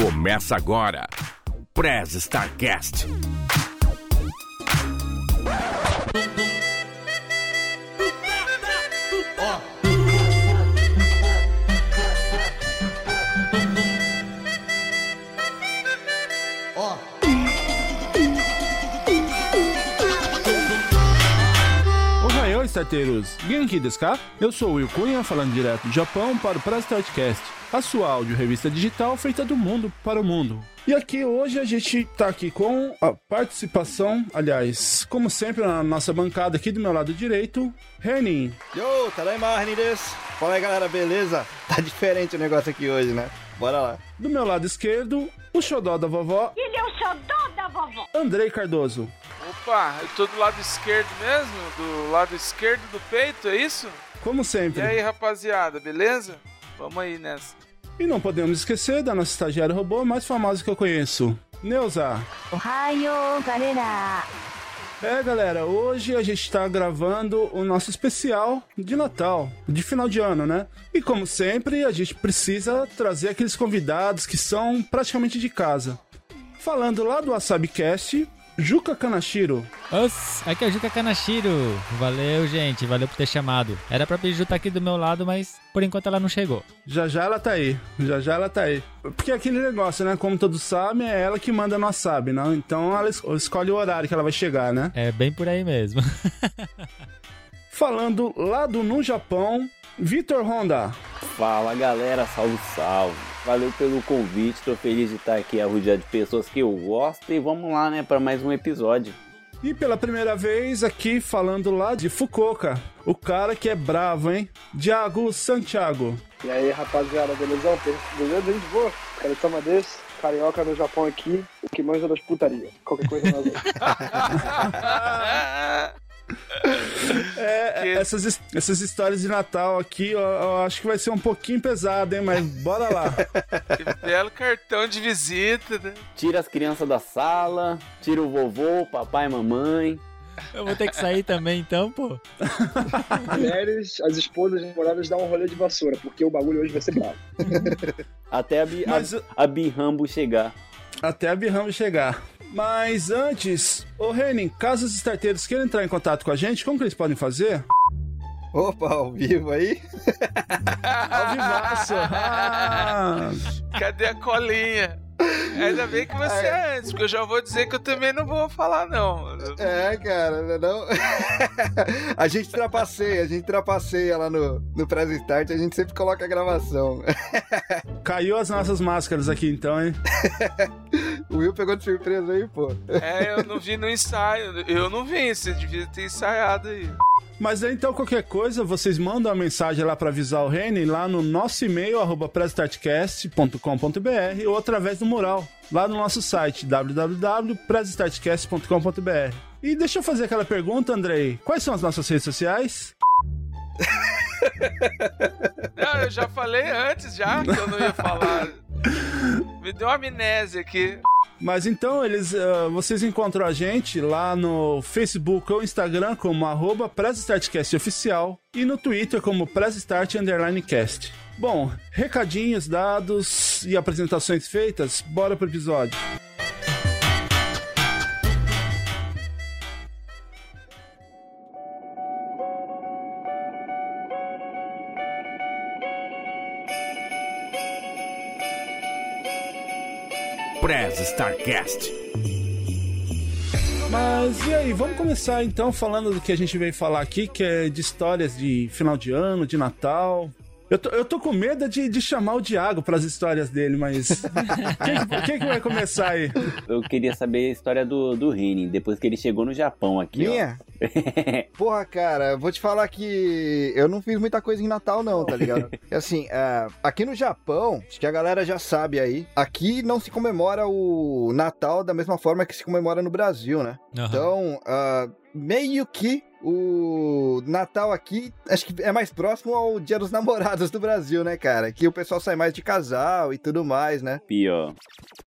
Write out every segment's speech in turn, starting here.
Começa agora. Prez Starcast. Starteiros! Genki desu ka? Eu sou o Will Cunha, falando direto do Japão para o Press Startcast, a sua áudio revista digital feita do mundo para o mundo. E aqui hoje a gente tá aqui com a participação, aliás, como sempre, na nossa bancada aqui do meu lado direito, Renin. Yo, Tadaima, Renin desu. Fala aí, galera, beleza? Tá diferente o negócio aqui hoje, né? Bora lá. Do meu lado esquerdo, o xodó da vovó, Ele é o xodó vovó. Andrei Cardoso. Opa, eu tô do lado esquerdo mesmo? Do lado esquerdo do peito, é isso? Como E sempre. aí, rapaziada, beleza? Vamos aí nessa. E não podemos esquecer da nossa estagiária robô mais famosa que eu conheço, Neuza. Ohayou, galera. É, galera, hoje a gente tá gravando o nosso especial de Natal, de final de ano, né? E como sempre, a gente precisa trazer aqueles convidados que são praticamente de casa. Falando lá do WasabiCast, Juca Kanashiro. Os, aqui é o Juca Kanashiro. Valeu, gente. Valeu por ter chamado. Era pra Biju estar aqui do meu lado, mas por enquanto ela não chegou. Já já ela tá aí, já já ela tá aí. Porque aquele negócio, né? Como todos sabem, é ela que manda no Wasabi, né? Então ela es- escolhe o horário que ela vai chegar, né? É bem por aí mesmo. Falando lá do no Japão, Vitor Honda. Fala galera, salve salve. Valeu pelo convite, tô feliz de estar aqui rodeado de pessoas que eu gosto e vamos lá, né, para mais um episódio. E pela primeira vez aqui falando lá de Fukuoka, o cara que é bravo, hein? Diago Santiago. E aí, rapaziada, beleza? Beleza, gente boa? Cara, toma desse. Carioca no Japão aqui, o que manja das putaria. Qualquer coisa nós. É, Que- essas, essas histórias de Natal aqui, eu, eu acho que vai ser um pouquinho pesado, hein? Mas bora lá. que belo cartão de visita, né? Tira as crianças da sala, tira o vovô, papai e mamãe. Eu vou ter que sair também então, pô. Mulheres, as esposas, as namoradas dão um rolê de vassoura, porque o bagulho hoje vai ser bravo. Até a, Bi, a, Mas- a Birambo chegar. Até a Birramo chegar. Mas antes, ô Renin, caso os starteiros queiram entrar em contato com a gente, como que eles podem fazer? Opa, ao vivo aí? Ao vivaço! Ah, Cadê a colinha? Ainda bem que você é antes, porque eu já vou dizer que eu também não vou falar, não. É, cara, não. a gente trapaceia, a gente trapaceia lá no, no Press Start, a gente sempre coloca a gravação. caiu as nossas máscaras aqui então, hein? O Will pegou de surpresa aí, pô. É, eu não vi no ensaio. Eu não vi, você devia ter ensaiado aí. Mas aí, então, qualquer coisa, vocês mandam uma mensagem lá para avisar o Reni lá no nosso e-mail, arroba ou através do mural, lá no nosso site, www.prestartcast.com.br. E deixa eu fazer aquela pergunta, Andrei. Quais são as nossas redes sociais? Não, eu já falei antes já que eu não ia falar. Me deu uma amnésia aqui. Mas então, eles, ah, vocês encontram a gente lá no Facebook ou Instagram como arroba PressStartCast Oficial e no Twitter como PressStart Underline Cast. Bom, recadinhos dados e apresentações feitas, bora pro episódio. Starcast. Mas e aí, vamos começar então falando do que a gente veio falar aqui, que é de histórias de final de ano, de Natal. Eu tô, eu tô com medo de, de chamar o Diago pras histórias dele, mas. quem, que- quem que vai começar aí? Eu queria saber a história do, do Rini, depois que ele chegou no Japão aqui, Minha? Porra, cara, vou te falar que eu não fiz muita coisa em Natal, não, tá ligado? É assim, é, aqui no Japão, acho que a galera já sabe aí, aqui não se comemora o Natal da mesma forma que se comemora no Brasil, né? Aham. Então, ah, meio que o Natal aqui, acho que é mais próximo ao Dia dos Namorados do Brasil, né, cara? Que o pessoal sai mais de casal e tudo mais, né? Pior.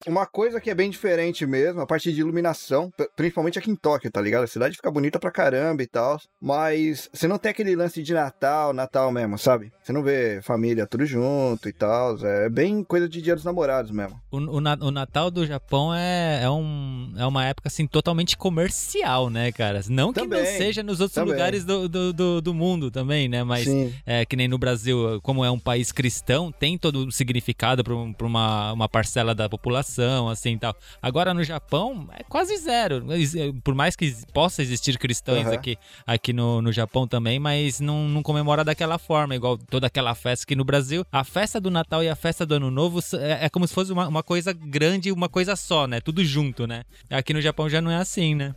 Uma coisa que é bem diferente mesmo, a parte de iluminação, principalmente aqui em Tóquio, tá ligado? A cidade fica bonita pra caramba e tal, mas você não tem aquele lance de Natal, Natal mesmo, sabe? Você não vê família tudo junto e tal, é bem coisa de Dia dos Namorados mesmo. O, o o Natal do Japão é, é, um, é uma época assim totalmente comercial, né, cara? Não que não Também, seja nos outros também. lugares do, do, do, do mundo também, né? Mas é, que nem no Brasil, como é um país cristão, tem todo o significado para uma, uma parcela da população, assim e tal. Agora no Japão é quase zero. Ex- Por mais que possa existir cristãos Aham. aqui, aqui no, no Japão também, mas não, não comemora daquela forma, igual toda aquela festa que no Brasil. A festa do Natal e a festa do Ano Novo é, é como se fosse uma, uma coisa grande, uma coisa só, né? Tudo junto, né? Aqui no Japão já não é assim, né?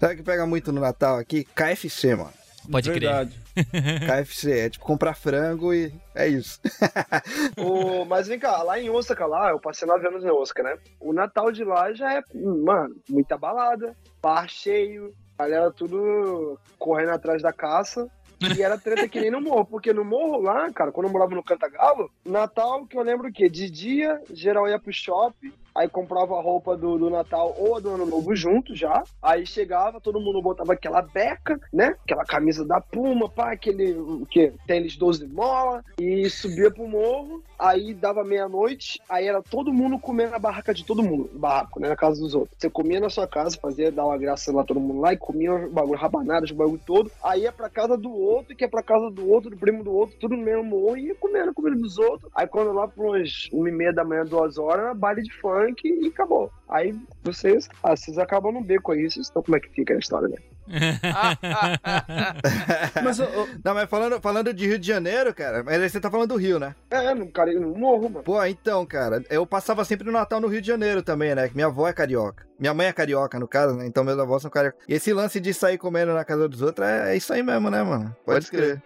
Sabe o que pega muito no Natal aqui? KFC, mano. Pode crer. Verdade. KFC, é tipo comprar frango e é isso. O- mas vem cá, lá em Osaka, lá, eu passei nove anos em Osaka, né? O Natal de lá já é, mano, muita balada, bar cheio, galera tudo correndo atrás da caça. E era treta que nem no morro, porque no morro lá, cara, quando eu morava no Cantagalo, Natal, que eu lembro que de dia, geral ia pro shopping, aí comprava a roupa do, do Natal ou a do Ano Novo junto já, aí chegava, todo mundo botava aquela beca, né? Aquela camisa da Puma, pá, aquele, o que? Tênis 12 mola, e subia pro morro, aí dava meia-noite, aí era todo mundo comendo na barraca de todo mundo, barraco, né? Na casa dos outros. Você comia na sua casa, fazia, dar uma graça lá todo mundo lá, e comia o bagulho, rabanadas, o bagulho todo, aí ia pra casa do outro, que ia pra casa do outro, do primo do outro, tudo no mesmo morro, e ia comendo, comendo dos outros. Aí quando lá pros uma e meia da manhã, duas horas, era baile de funk e acabou. Aí vocês, ah, vocês acabam no beco aí, vocês estão como é que fica a história, né? Mas, ô, Não, mas falando, falando de Rio de Janeiro, cara, mas você tá falando do Rio, né? É, no, cara, no morro, mano. Pô, então, cara, eu passava sempre no Natal no Rio de Janeiro também, né? Que minha avó é carioca. Minha mãe é carioca, no caso, né? Então meus avós são carioca. E esse lance de sair comendo na casa dos outros é, é isso aí mesmo, né, mano? Pode, Pode crer.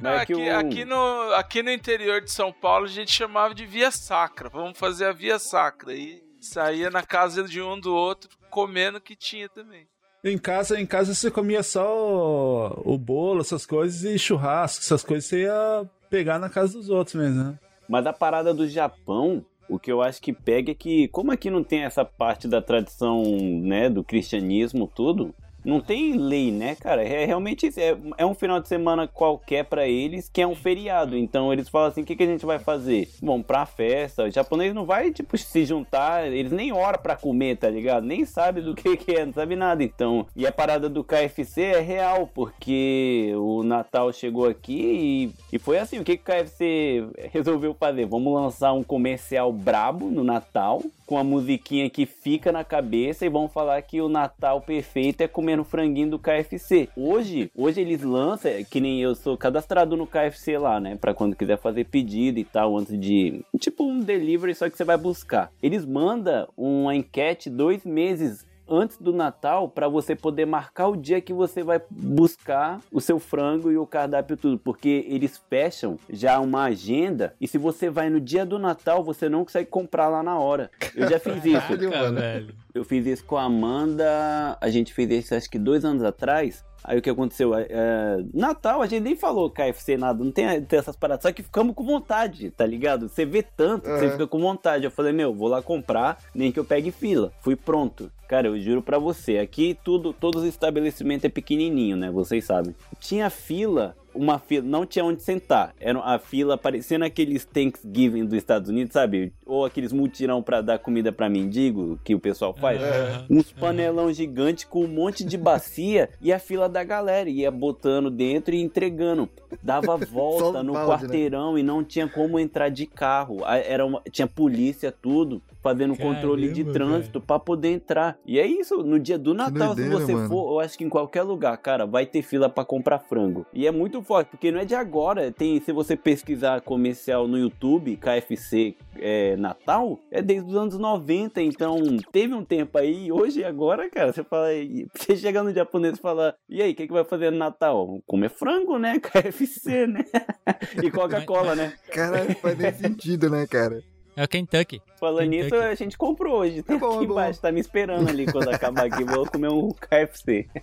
Não, É que aqui, o- aqui, no, aqui no interior de São Paulo a gente chamava de via sacra. Vamos fazer a via sacra. E saía na casa de um do outro comendo o que tinha também. em casa, em casa você comia só o, o bolo, essas coisas, e churrasco, essas coisas você ia pegar na casa dos outros mesmo, né? Mas a parada do Japão, o que eu acho que pega é que, como aqui não tem essa parte da tradição, né, do cristianismo, tudo, não tem lei, né, cara? É realmente isso. É, é um final de semana qualquer pra eles, que é um feriado. Então eles falam assim: o que, que a gente vai fazer? Vamos pra festa. O japonês não vai, tipo, se juntar. Eles nem oram pra comer, tá ligado? Nem sabe do que, que é, não sabe nada. Então, e a parada do KFC é real, porque o Natal chegou aqui e, e foi assim: o que, que o KFC resolveu fazer? Vamos lançar um comercial brabo no Natal, com a musiquinha que fica na cabeça e vão falar que o Natal perfeito é comendo franguinho do KFC. Hoje, hoje eles lançam, que nem eu sou cadastrado no KFC lá, né? Pra quando quiser fazer pedido e tal, antes de. Tipo um delivery, só que você vai buscar. Eles mandam uma enquete dois meses antes do Natal para você poder marcar o dia que você vai buscar o seu frango e o cardápio tudo, porque eles fecham já uma agenda e se você vai no dia do Natal, você não consegue comprar lá na hora. Eu já fiz isso. Caralho. Eu fiz isso com a Amanda, a gente fez isso acho que dois anos atrás. Aí o que aconteceu? É, é, Natal, a gente nem falou KFC nada, não tem, tem essas paradas, só que ficamos com vontade, tá ligado? Você vê tanto que você Uhum. fica com vontade. Eu falei, meu, vou lá comprar, nem que eu pegue fila. Fui pronto. Cara, eu juro pra você, aqui tudo, todos os estabelecimentos é pequenininho, né? Vocês sabem. Tinha fila, uma fila, não tinha onde sentar. Era a fila parecendo aqueles Thanksgiving dos Estados Unidos, sabe? Ou aqueles mutirão pra dar comida pra mendigo que o pessoal faz. Aham. Uns panelão gigante com um monte de bacia e a fila da galera ia botando dentro e entregando. Dava volta no balde, né? quarteirão e não tinha como entrar de carro. Era uma- tinha polícia, tudo, fazendo controle de Caramba, trânsito pra poder entrar. E é isso, no dia do Natal, doideira, se você mano. for, eu acho que em qualquer lugar, cara, vai ter fila pra comprar frango. E é muito forte, porque não é de agora. Tem, se você pesquisar comercial no YouTube, KFC é, Natal, é desde os anos 90. Então, teve um tempo aí, hoje e agora, cara, você fala. Você chega no japonês e fala: E aí, o que, que vai fazer no Natal? Comer frango, né? KFC, né? e Coca-Cola, né? Caralho, faz nem sentido, né, cara? É o Kentucky. Falando nisso, a gente comprou hoje. Tá É bom, aqui é bom. embaixo, tá me esperando ali quando acabar aqui. Vou comer um KFC.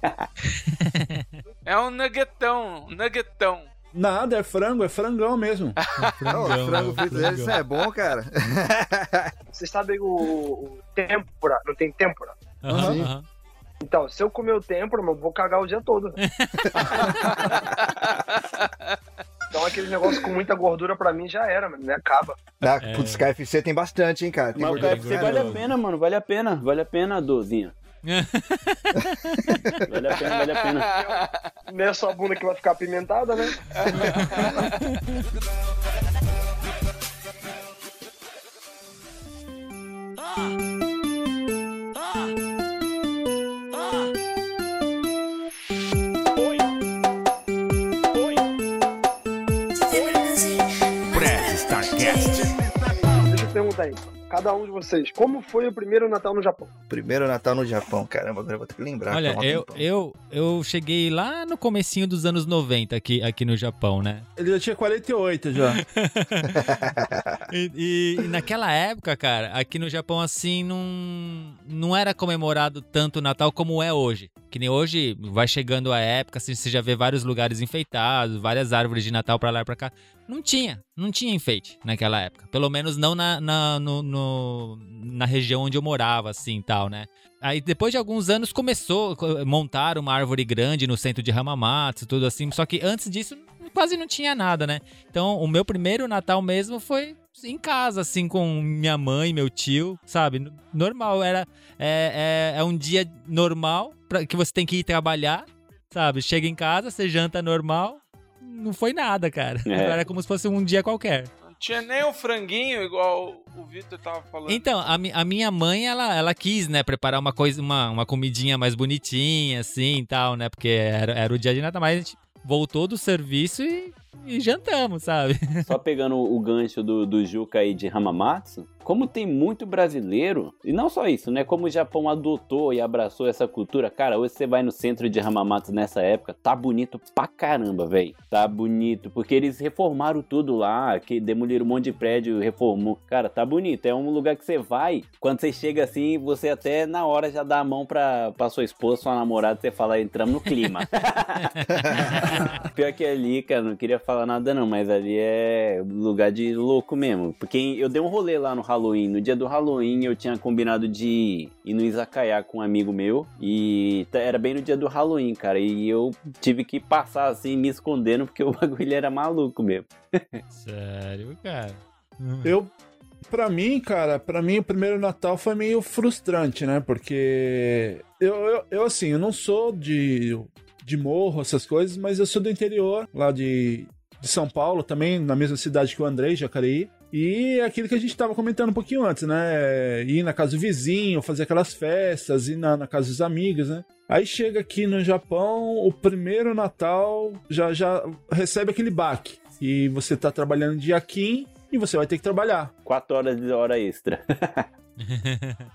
É um nuggetão, um nuggetão. Nada, é frango, é frangão mesmo. Não, o frango frito deles isso é bom, cara. Vocês sabem o, o tempura, não tem tempura? Aham, aham. Então, se eu comer o tempura, eu vou cagar o dia todo. Então aquele negócio com muita gordura pra mim já era, mano, né? Acaba. Ah, É. Putz, KFC tem bastante, hein, cara. Tem Mas o KFC vale a pena, mano. Vale a pena. Vale a pena, Dozinha. Vale a pena, vale a pena. Não é só a bunda que vai ficar apimentada, né? Prez Perguntar aí. Cada um de vocês, como foi o primeiro Natal no Japão? Primeiro Natal no Japão, caramba, agora eu vou ter que lembrar. Olha, eu, tempão. eu, eu cheguei lá no comecinho dos anos 90 aqui, aqui no Japão, né? Ele já tinha 48 já. E, e- e naquela época, cara, aqui no Japão, assim, não, não era comemorado tanto o Natal como é hoje. Que nem hoje, vai chegando a época, assim, você já vê vários lugares enfeitados, várias árvores de Natal pra lá e pra cá. Não tinha, não tinha enfeite naquela época. Pelo menos não na, na, no- no- na região onde eu morava, assim, tal, né? Aí depois de alguns anos começou montar uma árvore grande no centro de Hamamatsu, tudo assim. Só que antes disso quase não tinha nada, né? Então o meu primeiro Natal mesmo foi em casa, assim, com minha mãe, meu tio, sabe? Normal, era é, é, é um dia normal pra, que você tem que ir trabalhar, sabe? Chega em casa, você janta normal, não foi nada, cara. É. Era como se fosse um dia qualquer. Não tinha nem um franguinho, igual o Vitor tava falando. Então, a, mi- a minha mãe, ela, ela quis, né, preparar uma coisa, uma, uma comidinha mais bonitinha, assim e tal, né? Porque era, era o dia de Natal, mas a gente voltou do serviço e, e jantamos, sabe? Só pegando o gancho do, do Juca aí de Hamamatsu, como tem muito brasileiro, e não só isso, né? Como o Japão adotou e abraçou essa cultura, cara, hoje você vai no centro de Hamamatsu nessa época, tá bonito pra caramba, velho. Tá bonito, porque eles reformaram tudo lá, que demoliram um monte de prédio, reformou. Cara, tá bonito. É um lugar que você vai, quando você chega assim, você até na hora já dá a mão pra, pra sua esposa, sua namorada, você fala, entramos no clima. Pior que ali, cara, não queria falar nada não, mas ali é lugar de louco mesmo. Porque eu dei um rolê lá no Halloween. No dia do Halloween eu tinha combinado de ir no Izakaya com um amigo meu. E tá- era bem no dia do Halloween, cara. E eu tive que passar assim, me escondendo, porque o bagulho era maluco mesmo. Sério, cara. Eu, pra mim, cara, pra mim o primeiro Natal foi meio frustrante, né? Porque eu, eu, eu, assim, eu não sou de, de morro, essas coisas, mas eu sou do interior, lá de, de São Paulo, também na mesma cidade que o Andrei, Jacareí. E aquilo que a gente tava comentando um pouquinho antes, né? Ir na casa do vizinho, fazer aquelas festas, ir na, na casa dos amigos, né? Aí chega aqui no Japão, o primeiro Natal já, já recebe aquele baque. E você tá trabalhando de Akin e você vai ter que trabalhar. Quatro horas de hora extra.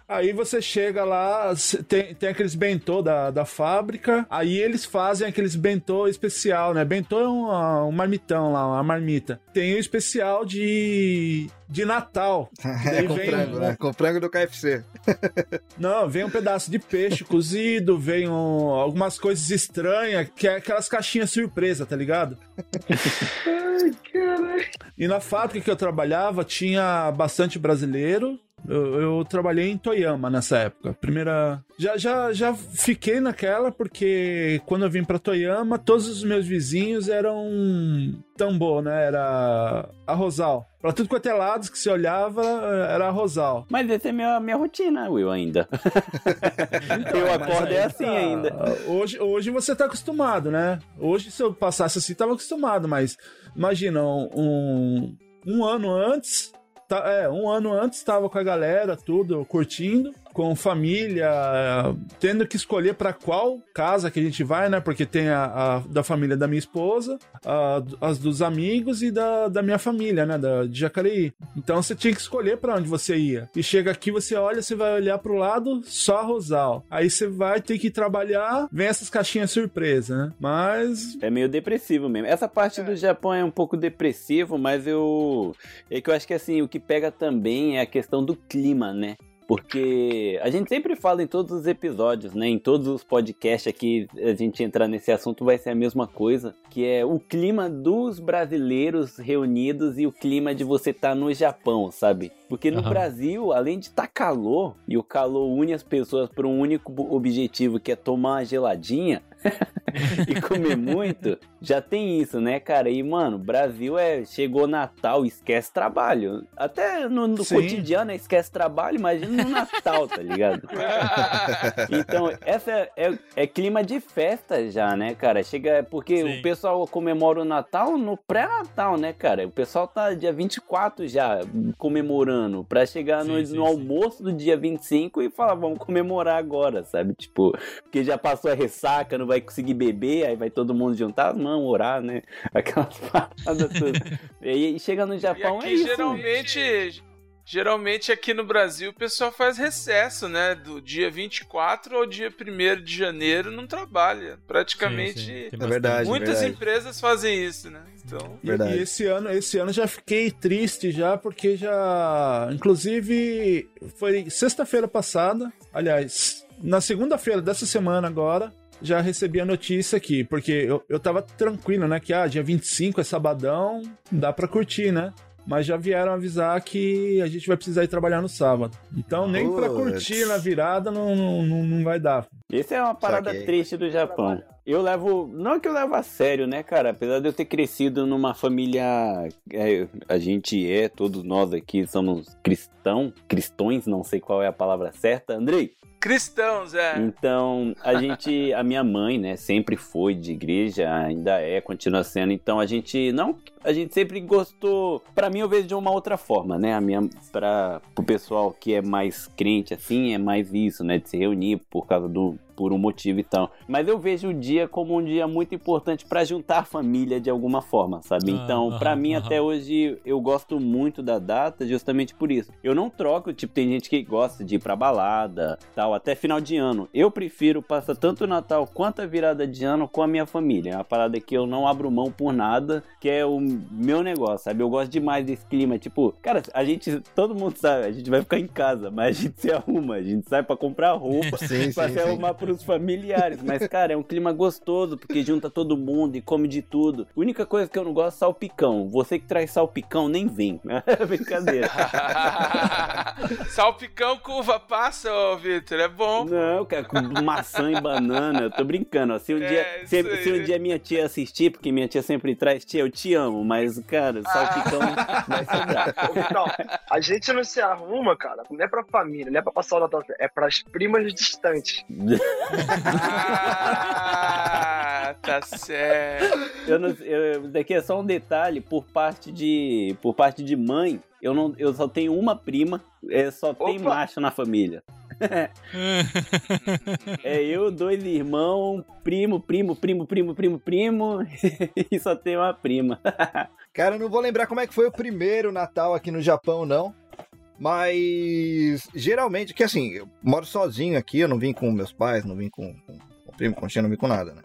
Aí você chega lá, tem, tem aqueles bentô da, da fábrica, aí eles fazem aqueles bentô especial, né? Bentô é uma, um marmitão lá, uma marmita. Tem o especial de, de Natal. É com vem frango, um- né? Com frango do KFC. Não, vem um pedaço de peixe cozido, vem um- algumas coisas estranhas, que é aquelas caixinhas surpresa, tá ligado? E na fábrica que eu trabalhava tinha bastante brasileiro. Eu, eu trabalhei em Toyama nessa época. Primeira. Já, já, já fiquei naquela porque quando eu vim pra Toyama, todos os meus vizinhos eram tambor, né? Era arrozal. Pra tudo quanto é lados que se olhava, era arrozal. Mas essa é a minha, minha rotina, Will, ainda. eu Mas acordo é assim tá. ainda. Hoje, hoje você tá acostumado, né? Hoje, se eu passasse assim, tava acostumado, mas imagina, um, um ano antes. Tá- é, um ano antes tava com a galera, tudo, curtindo, com família, é, tendo que escolher pra qual casa que a gente vai, né? Porque tem a, a da família da minha esposa, a- as dos amigos e da, da minha família, né? Da, de Jacareí. Então você tinha que escolher pra onde você ia. E chega aqui, você olha, você vai olhar pro lado, só Rosal. Aí você vai ter que trabalhar, vem essas caixinhas surpresa, né? Mas É meio depressivo mesmo. Essa parte do Japão é um pouco depressivo, mas eu. É que eu acho que assim, o que pega também é a questão do clima, né? Porque a gente sempre fala em todos os episódios, né? Em todos os podcasts aqui, a gente entrar nesse assunto vai ser a mesma coisa, que é o clima dos brasileiros reunidos e o clima de você estar no Japão, sabe? Porque no Aham. Brasil, além de estar calor, e o calor une as pessoas por um único objetivo, que é tomar uma geladinha, e comer muito, já tem isso, né, cara? E, mano, Brasil é. Chegou Natal, esquece trabalho. Até no, no cotidiano esquece trabalho, imagina no Natal, tá ligado? Então, essa é, é- é clima de festa já, né, cara? Chega. Porque Sim. o pessoal comemora o Natal no pré-Natal, né, cara? O pessoal tá dia 24 já comemorando pra chegar no, Sim, no sim. almoço do dia 25 e falar, vamos comemorar agora, sabe? Tipo, porque já passou a ressaca, não vai conseguir beber, aí vai todo mundo juntar as mãos, orar, né? Aquelas paradas todas. E aí chega no E Japão, aqui é isso. geralmente. Geralmente aqui no Brasil o pessoal faz recesso, né? Do dia 24 ao dia 1 de janeiro não trabalha. Praticamente. Sim, sim, É verdade. Muitas verdade. empresas fazem isso, né? Então. E, Verdade. e esse ano, esse ano já fiquei triste já, porque já. Inclusive, foi sexta-feira passada. Aliás, na segunda-feira dessa semana agora. Já recebi a notícia aqui, porque eu, eu tava tranquilo, né? Que ah, dia 25 é sabadão, dá pra curtir, né? Mas já vieram avisar que a gente vai precisar ir trabalhar no sábado. Então, nem pra Puts. curtir na virada não, não, não, não vai dar. Isso é uma parada Saquei. triste do Japão. Eu levo. Não que eu levo a sério, né, cara? Apesar de eu ter crescido numa família. é, a gente é, todos nós aqui somos cristão, cristões, não sei qual é a palavra certa. Andrei, Cristãos, é. Então, a gente, a minha mãe, né, sempre foi de igreja, ainda é, continua sendo. Então, a gente não, a gente sempre gostou. Pra mim, eu vejo de uma outra forma, né? A minha, para o pessoal que é mais crente, assim, é mais isso, né, de se reunir por causa do por um motivo e tal. Mas eu vejo o dia como um dia muito importante pra juntar a família de alguma forma, sabe? Ah, Então, pra aham, mim até hoje eu gosto muito da data justamente por isso. Eu não troco, tipo, tem gente que gosta de ir pra balada, tal, até final de ano. Eu prefiro passar tanto o Natal quanto a virada de ano com a minha família. É uma parada que eu não abro mão por nada, que é o meu negócio, sabe? Eu gosto demais desse clima, tipo, cara, a gente, todo mundo sabe, a gente vai ficar em casa, mas a gente se arruma, a gente sai pra comprar roupa, Sim, pra sim, se sim. arrumar pros familiares. Mas, cara, é um clima gostoso, porque junta todo mundo e come de tudo. A única coisa que eu não gosto é salpicão. Você que traz salpicão, nem vem. É brincadeira. Salpicão com uva passa, ô Vitor, é bom. Não, cara, com maçã e banana, eu tô brincando. ó. Se um, É, dia, se, se um dia minha tia assistir, porque minha tia sempre traz, tia, eu te amo, mas, cara, salpicão vai sobrar. Ô, Vitão, a gente não se arruma, cara, não é pra família, não é pra passar o Natal, é pras primas distantes. Ah, tá certo. Eu não, eu, daqui é só um detalhe, por parte de, por parte de mãe, eu, não, eu só tenho uma prima, é, só tem Opa! macho na família. É eu, dois irmãos, primo, primo, primo, primo, primo, primo, e só tem uma prima. Cara, eu não vou lembrar como é que foi o primeiro Natal aqui no Japão, não. Mas geralmente, que assim, eu moro sozinho aqui, eu não vim com meus pais, não vim com, com, com primo, com tia, não vim com nada, né?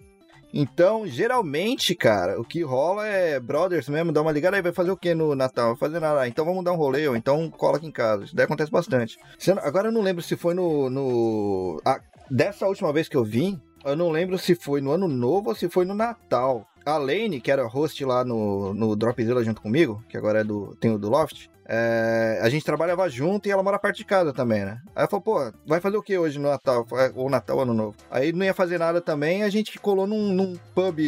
Então, geralmente, cara, o que rola é brothers mesmo, dá uma ligada aí, vai fazer o que no Natal? Vai fazer nada, ah, então vamos dar um rolê, ou então cola aqui em casa. Isso daí acontece bastante. Agora eu não lembro se foi no. no... Dessa última vez que eu vim, eu não lembro se foi no ano novo ou se foi no Natal. A Lane, que era host lá no, no Dropzilla junto comigo, que agora é do, tem o do Loft, é, a gente trabalhava junto e ela mora perto de casa também, né? Aí ela falou, pô, vai fazer o que hoje no Natal? Falei, Ou Natal, Ano Novo. Aí não ia fazer nada também, a gente colou num, num pub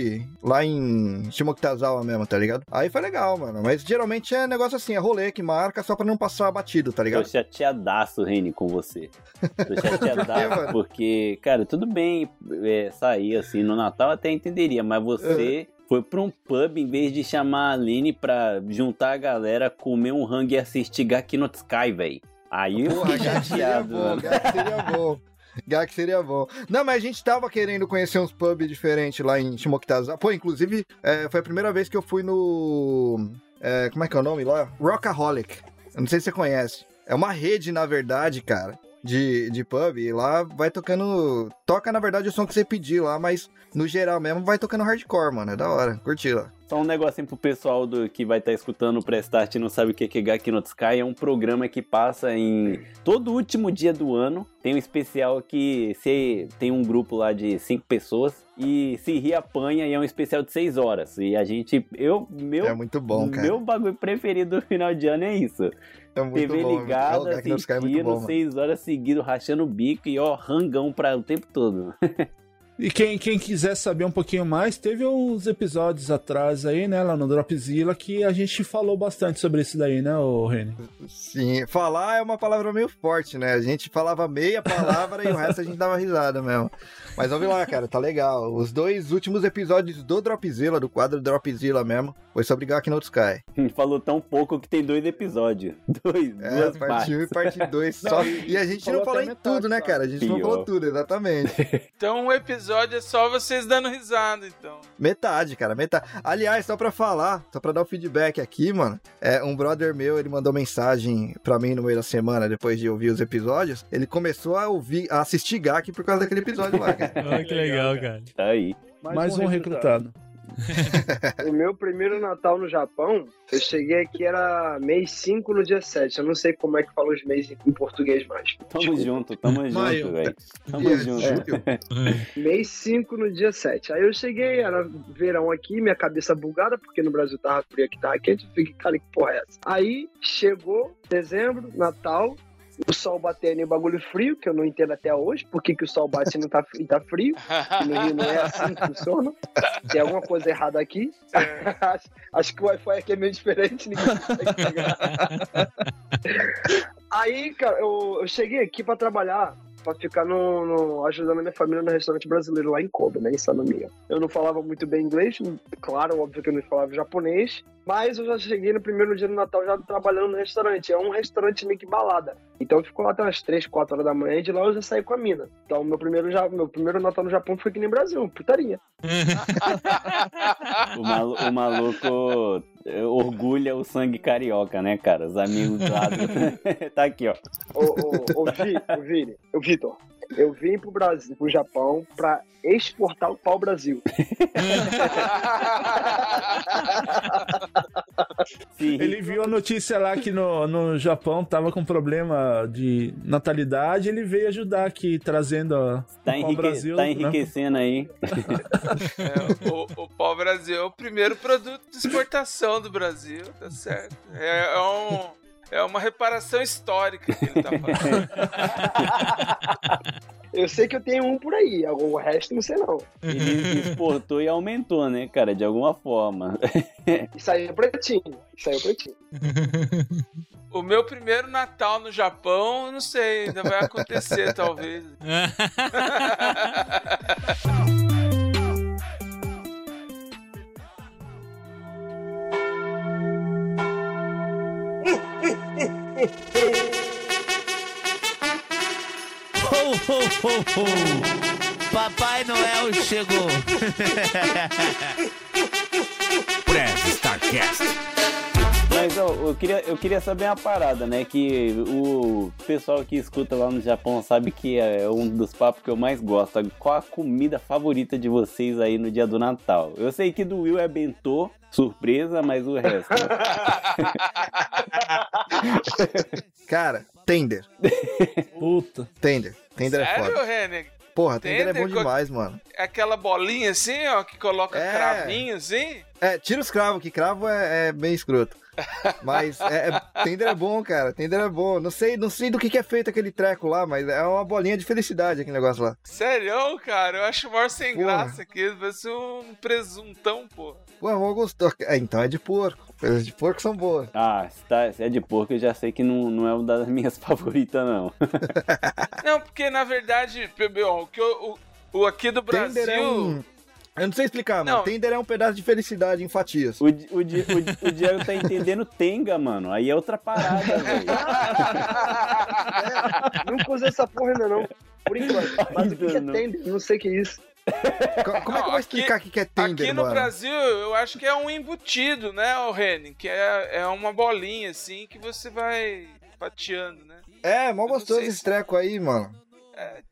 lá em Shimokitazawa mesmo, tá ligado? Aí foi legal, mano. Mas geralmente é negócio assim, é rolê que marca só pra não passar batido, tá Tô ligado? chateadaço, Reni, com você. Tô chateadaço porque, cara, tudo bem é, sair assim no Natal, até entenderia, mas você foi pra um pub em vez de chamar a Aline pra juntar a galera, comer um rango e assistir Gaki no Sky, velho. Aí eu Porra, fiquei chateado. Gak seria bom. Gak seria bom. Não, mas a gente tava querendo conhecer uns pubs diferentes lá em Shimokitazawa. Pô, inclusive, é, foi a primeira vez que eu fui no... é, como é que é o nome lá? Rockaholic. Eu não sei se você conhece. É uma rede, na verdade, cara, de, de pub. E lá vai tocando... Toca, na verdade, o som que você pedir lá, mas no geral mesmo vai tocando hardcore, mano. É da hora. Curti lá. Só um negocinho pro pessoal do, que vai estar escutando o Prestart e não sabe o que é Gaki no Sky. É um programa que passa em todo último dia do ano. Tem um especial que se tem um grupo lá de cinco pessoas e se ri apanha e é um especial de seis horas. E a gente, eu, meu, É muito bom, cara. meu bagulho preferido do final de ano é isso. É muito TV bom. ligada, no Sky é assistindo, mano. seis horas seguidas, rachando o bico e ó, rangão pra o tempo todo. E quem, quem quiser saber um pouquinho mais, teve uns episódios atrás aí, né, lá no Dropzilla, que a gente falou bastante sobre isso daí, né, ô Reni? Sim, falar é uma palavra meio forte, né? A gente falava meia palavra e o resto a gente dava risada mesmo. Mas ouve lá, cara, tá legal. Os dois últimos episódios do Dropzilla, do quadro Dropzilla mesmo, foi sobre Gaki no Sky. Falou tão pouco que tem dois episódios. Dois, É, duas parte 1 partes. e parte 2 Não, só. e- a gente falou não falou em metade, tudo, né, cara? A gente não Pior. falou tudo, exatamente. Então um episódio é só vocês dando risada, então. Metade, cara, metade. Aliás, só pra falar, só pra dar o feedback aqui, mano, é um brother meu, ele mandou mensagem pra mim no meio da semana, depois de ouvir os episódios, ele começou a ouvir, a assistir Gak por causa daquele episódio lá, cara. Olha que legal, cara. Tá aí. Mais, um recrutado. O meu primeiro Natal no Japão, eu cheguei aqui, era mês 5 no dia 7. Eu não sei como é que fala os meses em português mais. Tamo Desculpa. junto, tamo Maio. junto, velho. Tamo junto. julho. Mês 5 no dia 7. Aí eu cheguei, era verão aqui, minha cabeça bugada, porque no Brasil tava frio, aqui tava quente. Eu fiquei, cara, que porra é essa? Aí chegou dezembro, Natal, o sol batendo e o bagulho frio, que eu não entendo até hoje, por que, que o sol bate e não tá, e tá frio. No Rio não é assim que funciona. Tem alguma coisa errada aqui. acho, acho que o Wi-Fi aqui é meio diferente, ninguém consegue pegar. Aí, cara, eu, eu cheguei aqui pra trabalhar, pra ficar no, no- ajudando a minha família no restaurante brasileiro lá em Kobe, né, em Sanomia. Eu não falava muito bem inglês, claro, óbvio que eu não falava japonês, mas eu já cheguei no primeiro dia do Natal já trabalhando no restaurante. É um restaurante meio que balada. Então eu fico lá até umas 3, 4 horas da manhã e de lá eu já saí com a mina. Então meu primeiro, já, meu primeiro Natal no Japão foi que nem Brasil, putaria. O, malu- o maluco orgulha o sangue carioca, né, cara? Os amigos lá. do- tá aqui, ó. Ô, ô, ô, Vi, ô, Vini, ô, Vitor, eu vim pro Brasil, pro Japão, pra exportar o pau Brasil. Ele viu a notícia lá que no, no Japão tava com problema de natalidade, ele veio ajudar aqui, trazendo a, tá, o enrique- Brasil, tá né? enriquecendo aí. É, o, o Brasil é o primeiro produto de exportação do Brasil, tá certo? É, é um, é uma reparação histórica que ele tá fazendo. Eu sei que eu tenho um por aí, o resto não sei não. Ele exportou e aumentou, né, cara? De alguma forma. E saiu pretinho, saiu pretinho. O meu primeiro Natal no Japão, não sei, ainda vai acontecer, talvez. Ho, ho. Papai Noel chegou. Press Starcast. Mas ó, eu, queria, eu queria saber uma parada, né? Que o pessoal que escuta lá no Japão sabe que é um dos papos que eu mais gosto. Qual a comida favorita de vocês aí no dia do Natal? Eu sei que do Will é bentô, surpresa, mas o resto. Cara, Tender. puta. Tender. Tender é Sério, foda. René? Porra, Tender é Tender bom co- demais, mano. Aquela bolinha assim, ó, que coloca É. cravinho assim? É, tira os cravos, que cravo é, é bem escroto. Mas é, é- Tender é bom, cara. Tender é bom. Não sei, não sei do que, que é feito aquele treco lá, mas é uma bolinha de felicidade aquele negócio lá. Sério, cara? Eu acho maior sem Porra. graça aqui. Parece um presuntão, pô. Pô, eu gostou. É, então é de porco. Coisas de porco são boas. ah, se, tá, se é de porco, eu já sei que não, não é uma das minhas favoritas, não. Não, porque na verdade, bom, o que eu- o, o aqui do Brasil. Tender é um. Eu não sei explicar, mano. Não. Tender é um pedaço de felicidade em fatias. O, o, o, o Diego tá entendendo Tenga, mano. Aí é outra parada, velho. Nunca usei essa porra ainda não, por enquanto. Mas o que, que é tender? Não sei o que é isso. Co- Como é que eu vou explicar o que é Tender, Aqui no mano? Brasil, eu acho que é um embutido, né, o Renin? Que é, é uma bolinha assim que você vai fatiando, né? É, mó gostoso esse se- treco aí, mano.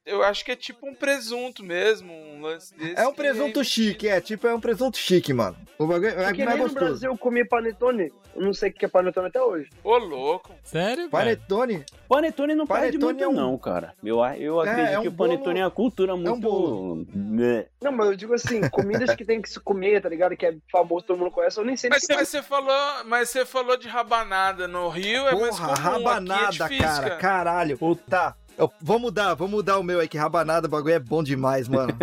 Eu acho que é tipo um presunto mesmo, um lance desse. É um que presunto chique, é, tipo, é um presunto chique, mano. O bagulho é Porque mais nem no gostoso. Brasil eu comi panetone. Eu não sei o que é panetone até hoje. Ô, louco. Sério, velho? Panetone? Panetone não perde Panetone muito, é um- não, cara. Eu, eu É, acredito é um que o Panetone bolo- é uma cultura muito. bolo. né? Não, mas eu digo assim, comidas que tem que se comer, tá ligado? Que é famoso, todo mundo conhece. Eu nem sei Mas, mas você falou, mas você falou de rabanada no Rio, é mais Porra, comum. rabanada, aqui é difícil, cara. Caralho. Tá. Eu, vou mudar, vou mudar o meu aí, que rabanada, o bagulho é bom demais, mano.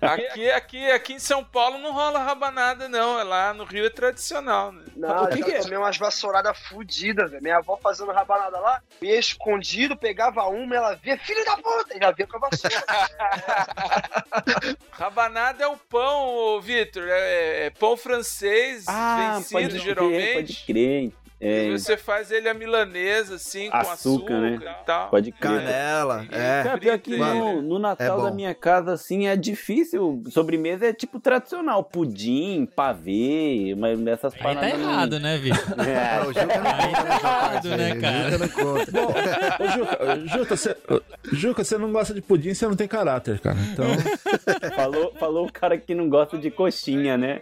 Aqui, aqui, aqui em São Paulo não rola rabanada, não. É Lá no Rio é tradicional, né? Não, O que que é? tomei umas vassouradas fudidas, velho. Minha avó fazendo rabanada lá, ia escondido, pegava uma, ela via, filho da puta, e já via com a vassoura. Rabanada é o pão, Vitor. É, é pão francês Ah, vencido, pode crer, geralmente. pode crer. É, E você faz ele a milanesa, assim, com Açúcar, açúcar né? e tal. pode crer. Canela, é. Cara, pior que no, no Natal é da bom. minha casa, assim, é difícil. Sobremesa é tipo tradicional. Pudim, pavê, mas essas Aí tá paradas. não- errado, né, Vitor? É, o Juca não conta tá nessa errado, né, cara? O Juca não conta. Ô, Juca, Juca, você, Juca, você não gosta de pudim, você não tem caráter, cara. Então, falou, falou o cara que não gosta de coxinha, né?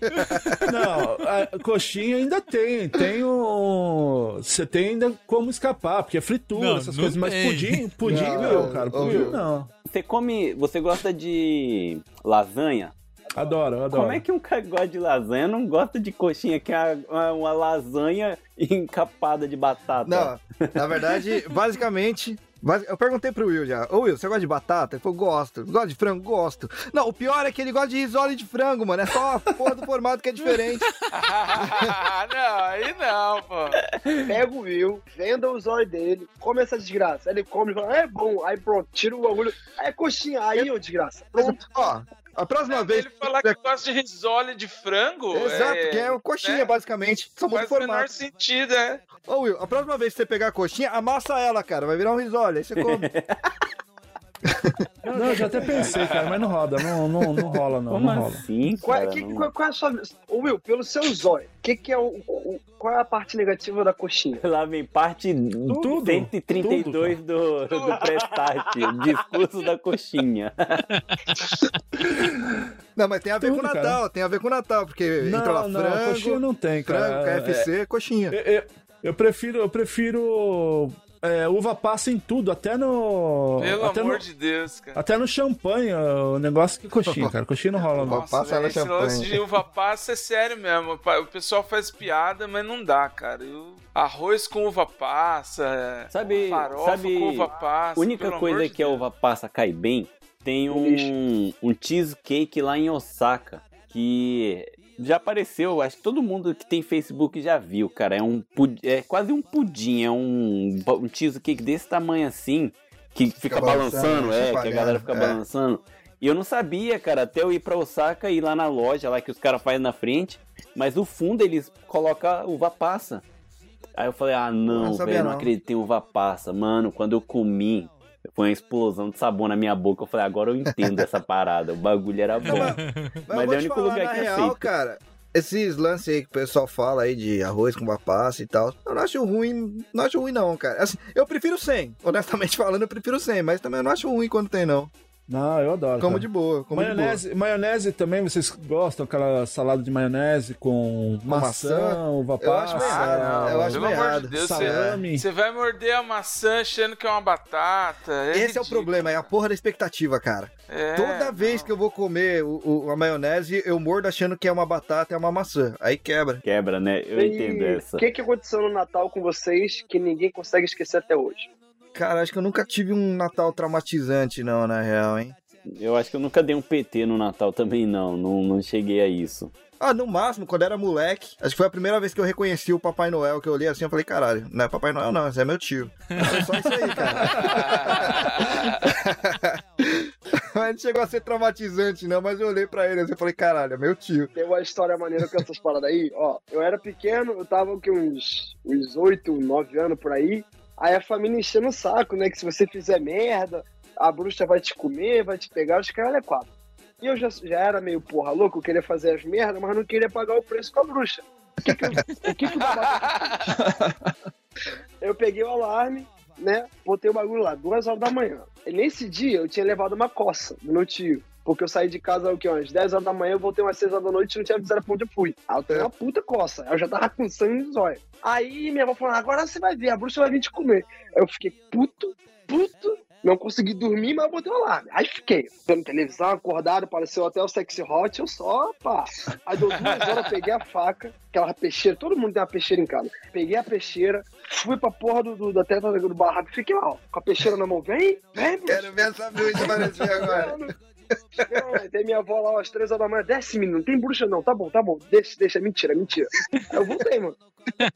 não, a coxinha ainda tem, tem o... Você tem ainda como escapar, porque é fritura, Não, essas não coisas, mas tem. pudim, pudim Não, não, cara, pudim Ju. não. Você come. Você gosta de lasanha? Adoro, adoro. Como é que um cara que gosta de lasanha não gosta de coxinha, que é uma, uma lasanha encapada de batata? Não, na verdade, basicamente. Basi- Eu perguntei pro Will já. Ô Will, você gosta de batata? Ele falou, gosto. Gosta de frango? Gosto. Não, o pior é que ele gosta de risole de frango, mano. É só a porra do formato que é diferente. não, aí não, pô. Pega o Will, venda os olhos dele, come essa desgraça. Aí ele come e fala, é bom. Aí pronto, tira o bagulho. Aí é coxinha, aí, ô desgraça. Pronto. Ó, a próxima vez. Ele falar que gosta de risole de frango. Exato, é, que é o coxinha, né? basicamente. Só muda o Faz o menor formato. sentido, é. Ô Will, a próxima vez que você pegar a coxinha, amassa ela, cara. Vai virar um risole. Aí você come. Não, eu já até pensei, cara, mas não roda, não, não, não rola, não, Como não rola. Qual, assim, é- cara? que- Não- qual- qual é a sua. Ô Will, pelo seu zóio, que que é o, o- qual é a parte negativa da coxinha? Lá vem parte Tudo, 132 do, do Prestate, o discurso da coxinha. Não, mas tem a ver Tudo, com o cara. Natal, tem a ver com o Natal, porque Não, entra lá não, frango, coxinha não tem, cara. frango, KFC, coxinha. Eu, eu- eu prefiro, eu prefiro é, uva passa em tudo, até no. Pelo até amor no, de Deus, cara. Até no champanhe, o negócio que coxinha, cara. Coxinha não rola, não. Uva passa ela esse champanhe. lance de uva passa é sério mesmo. O pessoal faz piada, mas não dá, cara. Eu- Arroz com uva passa, Sabe, farofa sabe com uva passa. a única pelo coisa amor de que a uva passa cai bem, tem um, um cheesecake lá em Osaka, que já apareceu, acho que todo mundo que tem Facebook já viu, cara. É um é quase um pudim, é um, um cheesecake desse tamanho assim, que fica, balançando, balançando, é, que a galera fica é. balançando. E eu não sabia, cara, até eu ir pra Osaka e ir lá na loja lá que os caras fazem na frente, mas o fundo eles colocam uva passa. Aí eu falei, ah, Não não, velho, não não. acredito em uva passa. Mano, quando eu comi, foi uma explosão de sabor na minha boca. Eu falei, agora eu entendo essa parada. O bagulho era bom. Mas, Mas mas é o único falar, lugar na que real, aceita. cara, esses lances aí que o pessoal fala aí de arroz com passa e tal, eu não acho ruim, não acho ruim não, cara. Assim, eu prefiro sem, honestamente falando, eu prefiro sem, mas também eu não acho ruim quando tem não. Não, eu adoro. Como cara. de boa, como maionese, maionese também, vocês gostam? Aquela salada de maionese com maçã, maçã? uva Eu acho passa, errado, eu acho Pelo amor de errado. Deus, salame. Você vai morder a maçã achando que é uma batata. de boa. Esse é o ridículo. problema, é a porra da expectativa, cara. É, Toda vez não. que eu vou comer o, o- a maionese, eu mordo achando que é uma batata, é uma maçã. Aí quebra. Quebra, né? Eu entendo essa. O que, que aconteceu no Natal com vocês que ninguém consegue esquecer até hoje? Cara, acho que eu nunca tive um Natal traumatizante, não, na real, hein? Eu acho que eu nunca dei um PT no Natal também, não. Não, não cheguei a isso. Ah, no máximo, quando era moleque, acho que foi a primeira vez que eu reconheci o Papai Noel, que eu olhei assim, eu falei, caralho, não é Papai Noel não, esse é meu tio. Foi só isso aí, cara. Mas não chegou a ser traumatizante, não, mas eu olhei pra ele assim, eu falei, caralho, é meu tio. Tem uma história maneira com essas paradas aí. Ó, eu era pequeno, eu tava com uns, uns 8, 9 anos por aí. Aí a família enchendo o saco, né? Que se você fizer merda, a bruxa vai te comer, vai te pegar, os caras é quatro. E eu já, já era meio porra louco, eu queria fazer as merdas, mas não queria pagar o preço com a bruxa. O que que, eu- o, que que fez? Eu peguei o alarme, né? Botei o bagulho lá, duas horas da manhã. nesse dia eu tinha levado uma coça do meu tio. Porque eu saí de casa, o que, umas 10 horas da manhã, eu voltei umas 6 horas da noite e não tinha avisado pra onde eu fui. Aí eu tenho uma puta coça. Aí eu já tava com sangue nos olhos. Aí minha avó falou, agora você vai ver, a bruxa vai vir te comer. Aí eu fiquei puto, puto, não consegui dormir, mas botei alarme. Aí fiquei, vendo televisão, acordado, apareceu até o Sexy Hot, eu só, pá. Aí deu duas horas, peguei a faca, aquela peixeira, todo mundo tem uma peixeira em casa. Peguei a peixeira, fui pra porra do, do, da teta do barraco, fiquei lá, ó, com a peixeira na mão, vem, vem, bruxa. Quero ver essa bruxa aparecer agora. Não, tem minha avó lá às três horas da manhã. Desce, menino, não tem bruxa não. Tá bom, tá bom. Deixa, deixa. Mentira, mentira. Aí eu voltei, mano.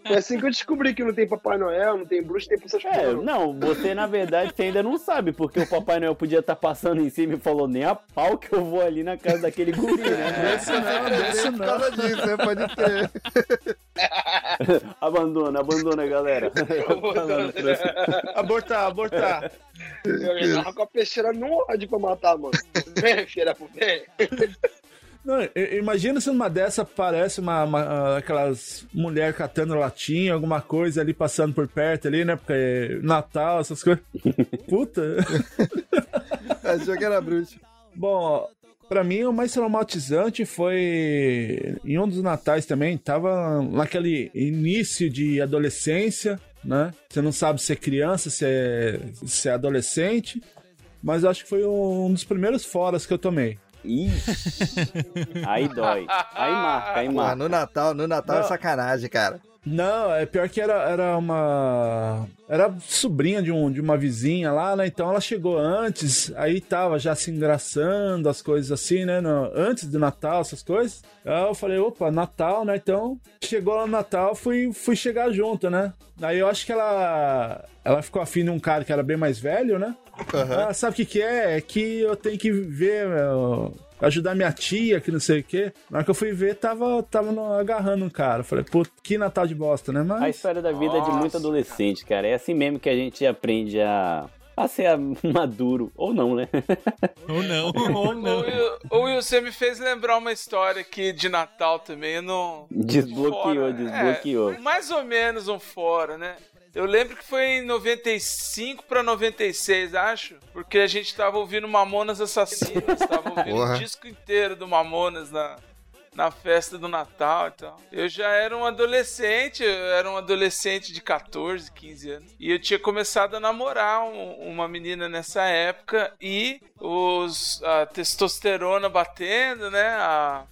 Foi assim que eu descobri que não tem Papai Noel, não tem bruxa, tem essas É, coisas. não. não, você na verdade você ainda não sabe, porque o Papai Noel podia estar passando em cima e falou nem a pau que eu vou ali na casa daquele guri, né? Não, esse Por causa disso, né? Pode crer. abandona, abandona, galera. Você. Abortar, abortar. Eu já tava com a peixeira no ódio pra matar, mano. Vem, filha vem. Não, imagina se numa dessa aparece uma, uma- aquelas mulher catando latinha, alguma coisa ali passando por perto ali, né? Porque Natal, essas coisas. Puta. Achou que era bruxa. Bom, ó, pra mim o mais traumatizante foi em um dos natais também, tava naquele início de adolescência, né? Você não sabe se é criança, se é, se é adolescente, mas eu acho que foi um dos primeiros foras que eu tomei. Ixi. Aí dói. Aí marca, aí marca. no Natal, no Natal é Não. sacanagem, cara. Não, é pior que era, era uma. Era sobrinha de, um, de uma vizinha lá, né? Então ela chegou antes, aí tava já se engraçando, as coisas assim, né? no- antes do Natal, essas coisas. Aí eu falei, opa, Natal, né? Então chegou lá no Natal, fui, fui chegar junto, né? Aí eu acho que ela. Ela ficou afim de um cara que era bem mais velho, né? Ah, sabe o que, que é? É que eu tenho que ver, meu, ajudar minha tia, que não sei o quê. Na hora que eu fui ver, tava, tava no- agarrando um cara. Falei, pô, que Natal de bosta, né? A Mas. história da vida de muito Nossa. adolescente, cara. É assim mesmo que a gente aprende a, a ser maduro. Ou não, né? Ou não, ou não. Ô, Will, você me fez lembrar uma história aqui de Natal também, eu não... Desbloqueou, Fora, desbloqueou. é, mais ou menos um fora, né? Eu lembro que foi em 95 pra 96, acho, porque a gente tava ouvindo Mamonas Assassinas, tava ouvindo o disco inteiro do Mamonas na, na festa do Natal e tal. Eu já era um adolescente, eu era um adolescente de 14, 15 anos, e eu tinha começado a namorar um- uma menina nessa época e os a testosterona batendo, né? A,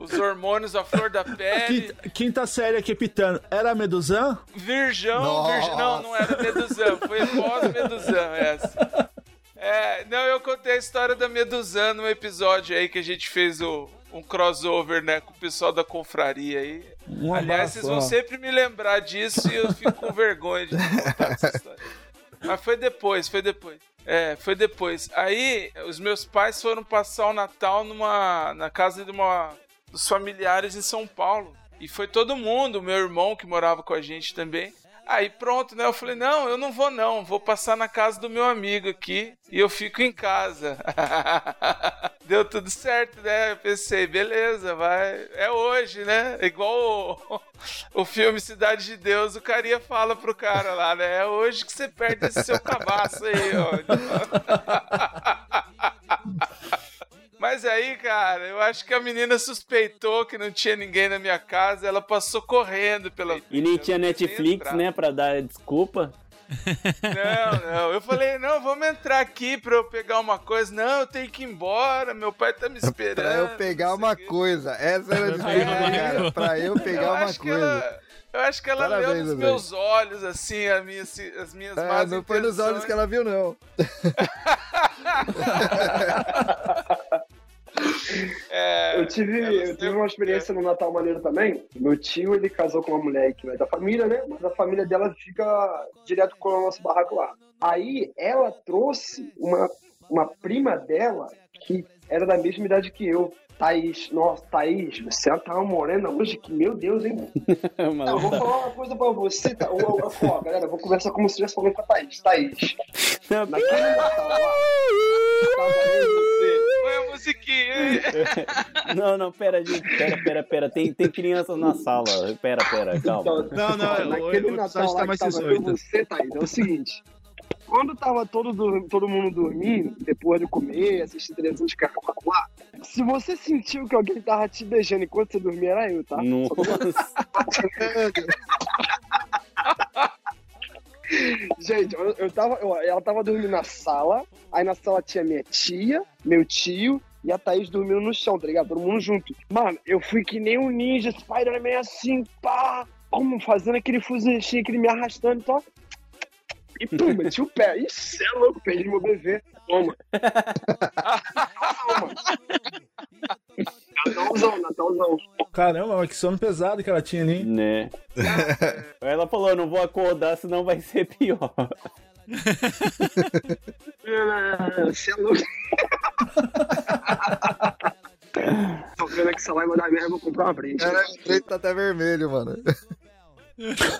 os hormônios à flor da pele. Quinta, quinta série aqui pitando. Era Meduzan? Virgão, virgão. Não, não era Meduzan, foi pós-Meduzan essa. É, não, eu contei a história da Meduzan no episódio aí que a gente fez o, um crossover, né, com o pessoal da confraria aí. Um Aliás, abraço, vocês vão ó. sempre me lembrar disso e eu fico com vergonha de contar essa história. Mas foi depois, foi depois. É, foi depois. Aí, os meus pais foram passar o Natal numa, na casa de uma dos familiares em São Paulo. E foi todo mundo, meu irmão que morava com a gente também. Aí pronto, né? Eu falei, não, eu não vou não, vou passar na casa do meu amigo aqui e eu fico em casa. Deu tudo certo, né? Eu pensei, beleza, vai. É hoje, né? Igual o, o filme Cidade de Deus, o carinha fala pro cara lá, né? É hoje que você perde esse seu cabaço aí, ó. Mas aí, cara, eu acho que a menina suspeitou que não tinha ninguém na minha casa, ela passou correndo pela. E nem tinha Netflix, né? Pra dar desculpa. Não, não. Eu falei, não, vamos entrar aqui pra eu pegar uma coisa. Não, eu tenho que ir embora, meu pai tá me esperando. Pra eu pegar uma o quê. coisa. Essa era a diferença, uma cara. Pra eu pegar eu uma acho que coisa. ela. Eu acho que ela leu Parabéns, nos André. meus olhos, assim, as minhas, as minhas Ah, más não foi nos olhos intenções. que ela viu, não. É, Eu tive, ela eu tive sempre- uma experiência no Natal maneiro também. Meu tio, ele casou com uma mulher que não é da família, né? Mas a família dela fica direto com o nosso barraco lá. Aí ela trouxe uma, uma prima dela que era da mesma idade que eu. Thaís, nossa, Thaís, você tá uma morena hoje que, meu Deus, hein? Não, eu vou falar uma coisa pra você. Tá? Ó, galera, eu vou conversar como se estivesse falando com a Thaís. Thaís, Não, naquele Natal lá, tava eu musiquinha. Não, não, pera, gente. Pera, pera, pera. Tem, tem crianças na sala. Pera, pera, calma. Não, não, o- naquele o Natal tá que mais tava 18. eu e você, Thaís, é o seguinte. Quando tava todo, todo mundo dormindo, depois de comer, assistir televisão de carro lá, se você sentiu que alguém tava te beijando enquanto você dormia, era eu, tá? Nossa. Gente, eu, eu tava, eu- ela tava dormindo na sala, aí na sala tinha minha tia, meu tio e a Thaís dormindo no chão, tá ligado? Todo mundo junto. Mano, eu fui que nem um ninja, Spider-Man assim, pá, como fazendo aquele fuzilechinho, aquele me arrastando, só. E pum, meti o pé. Isso é louco, perdi meu bebê. Toma. Toma. Natalzão, Natalzão. Caramba, mas que sono pesado que ela tinha ali. hein? Né? Ela falou, não vou acordar, senão vai ser pior. Você é louco. Tô vendo que lá vai dar merda, eu vou comprar uma frente. Caraca, o preto tá até vermelho, mano.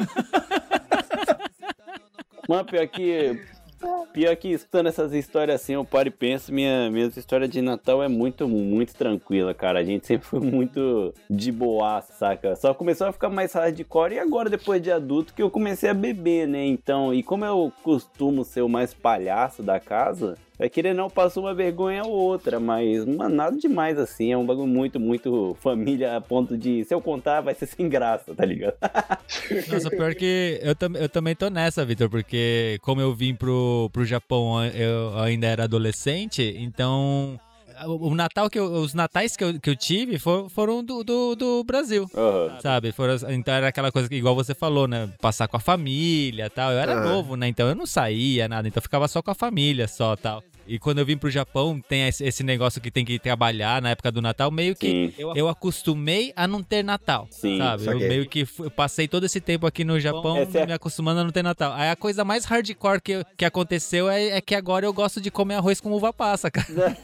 Mano, pior que. Pior que escutando essas histórias assim, eu paro e penso, minha, minha história de Natal é muito, muito tranquila, cara. A gente sempre foi muito de boa, saca? Só começou a ficar mais hardcore e agora, depois de adulto, que eu comecei a beber, né? Então, e como eu costumo ser o mais palhaço da casa, vai querer não passou uma vergonha ou outra, mas mano, nada demais assim. É um bagulho muito, muito família a ponto de, se eu contar, vai ser sem graça, tá ligado? Nossa, pior que eu, tam- eu também tô nessa, Vitor, porque como eu vim pro, pro Japão, eu ainda era adolescente, então o, Natal que eu, os natais que eu, que eu tive for- foram do, do, do Brasil. Aham. Sabe? Foram, então era aquela coisa que, igual você falou, né? Passar com a família e tal. Eu era Aham. novo, né? Então eu não saía, nada. Então eu ficava só com a família, só tal. E quando eu vim pro Japão, tem esse, negócio que tem que trabalhar na época do Natal, meio que Sim. eu, acostumei a não ter Natal. Sim, sabe? Eu meio que eu passei todo esse tempo aqui no Japão é a- me acostumando a não ter Natal. Aí a coisa mais hardcore que, que aconteceu é, é que agora eu gosto de comer arroz com uva passa, cara.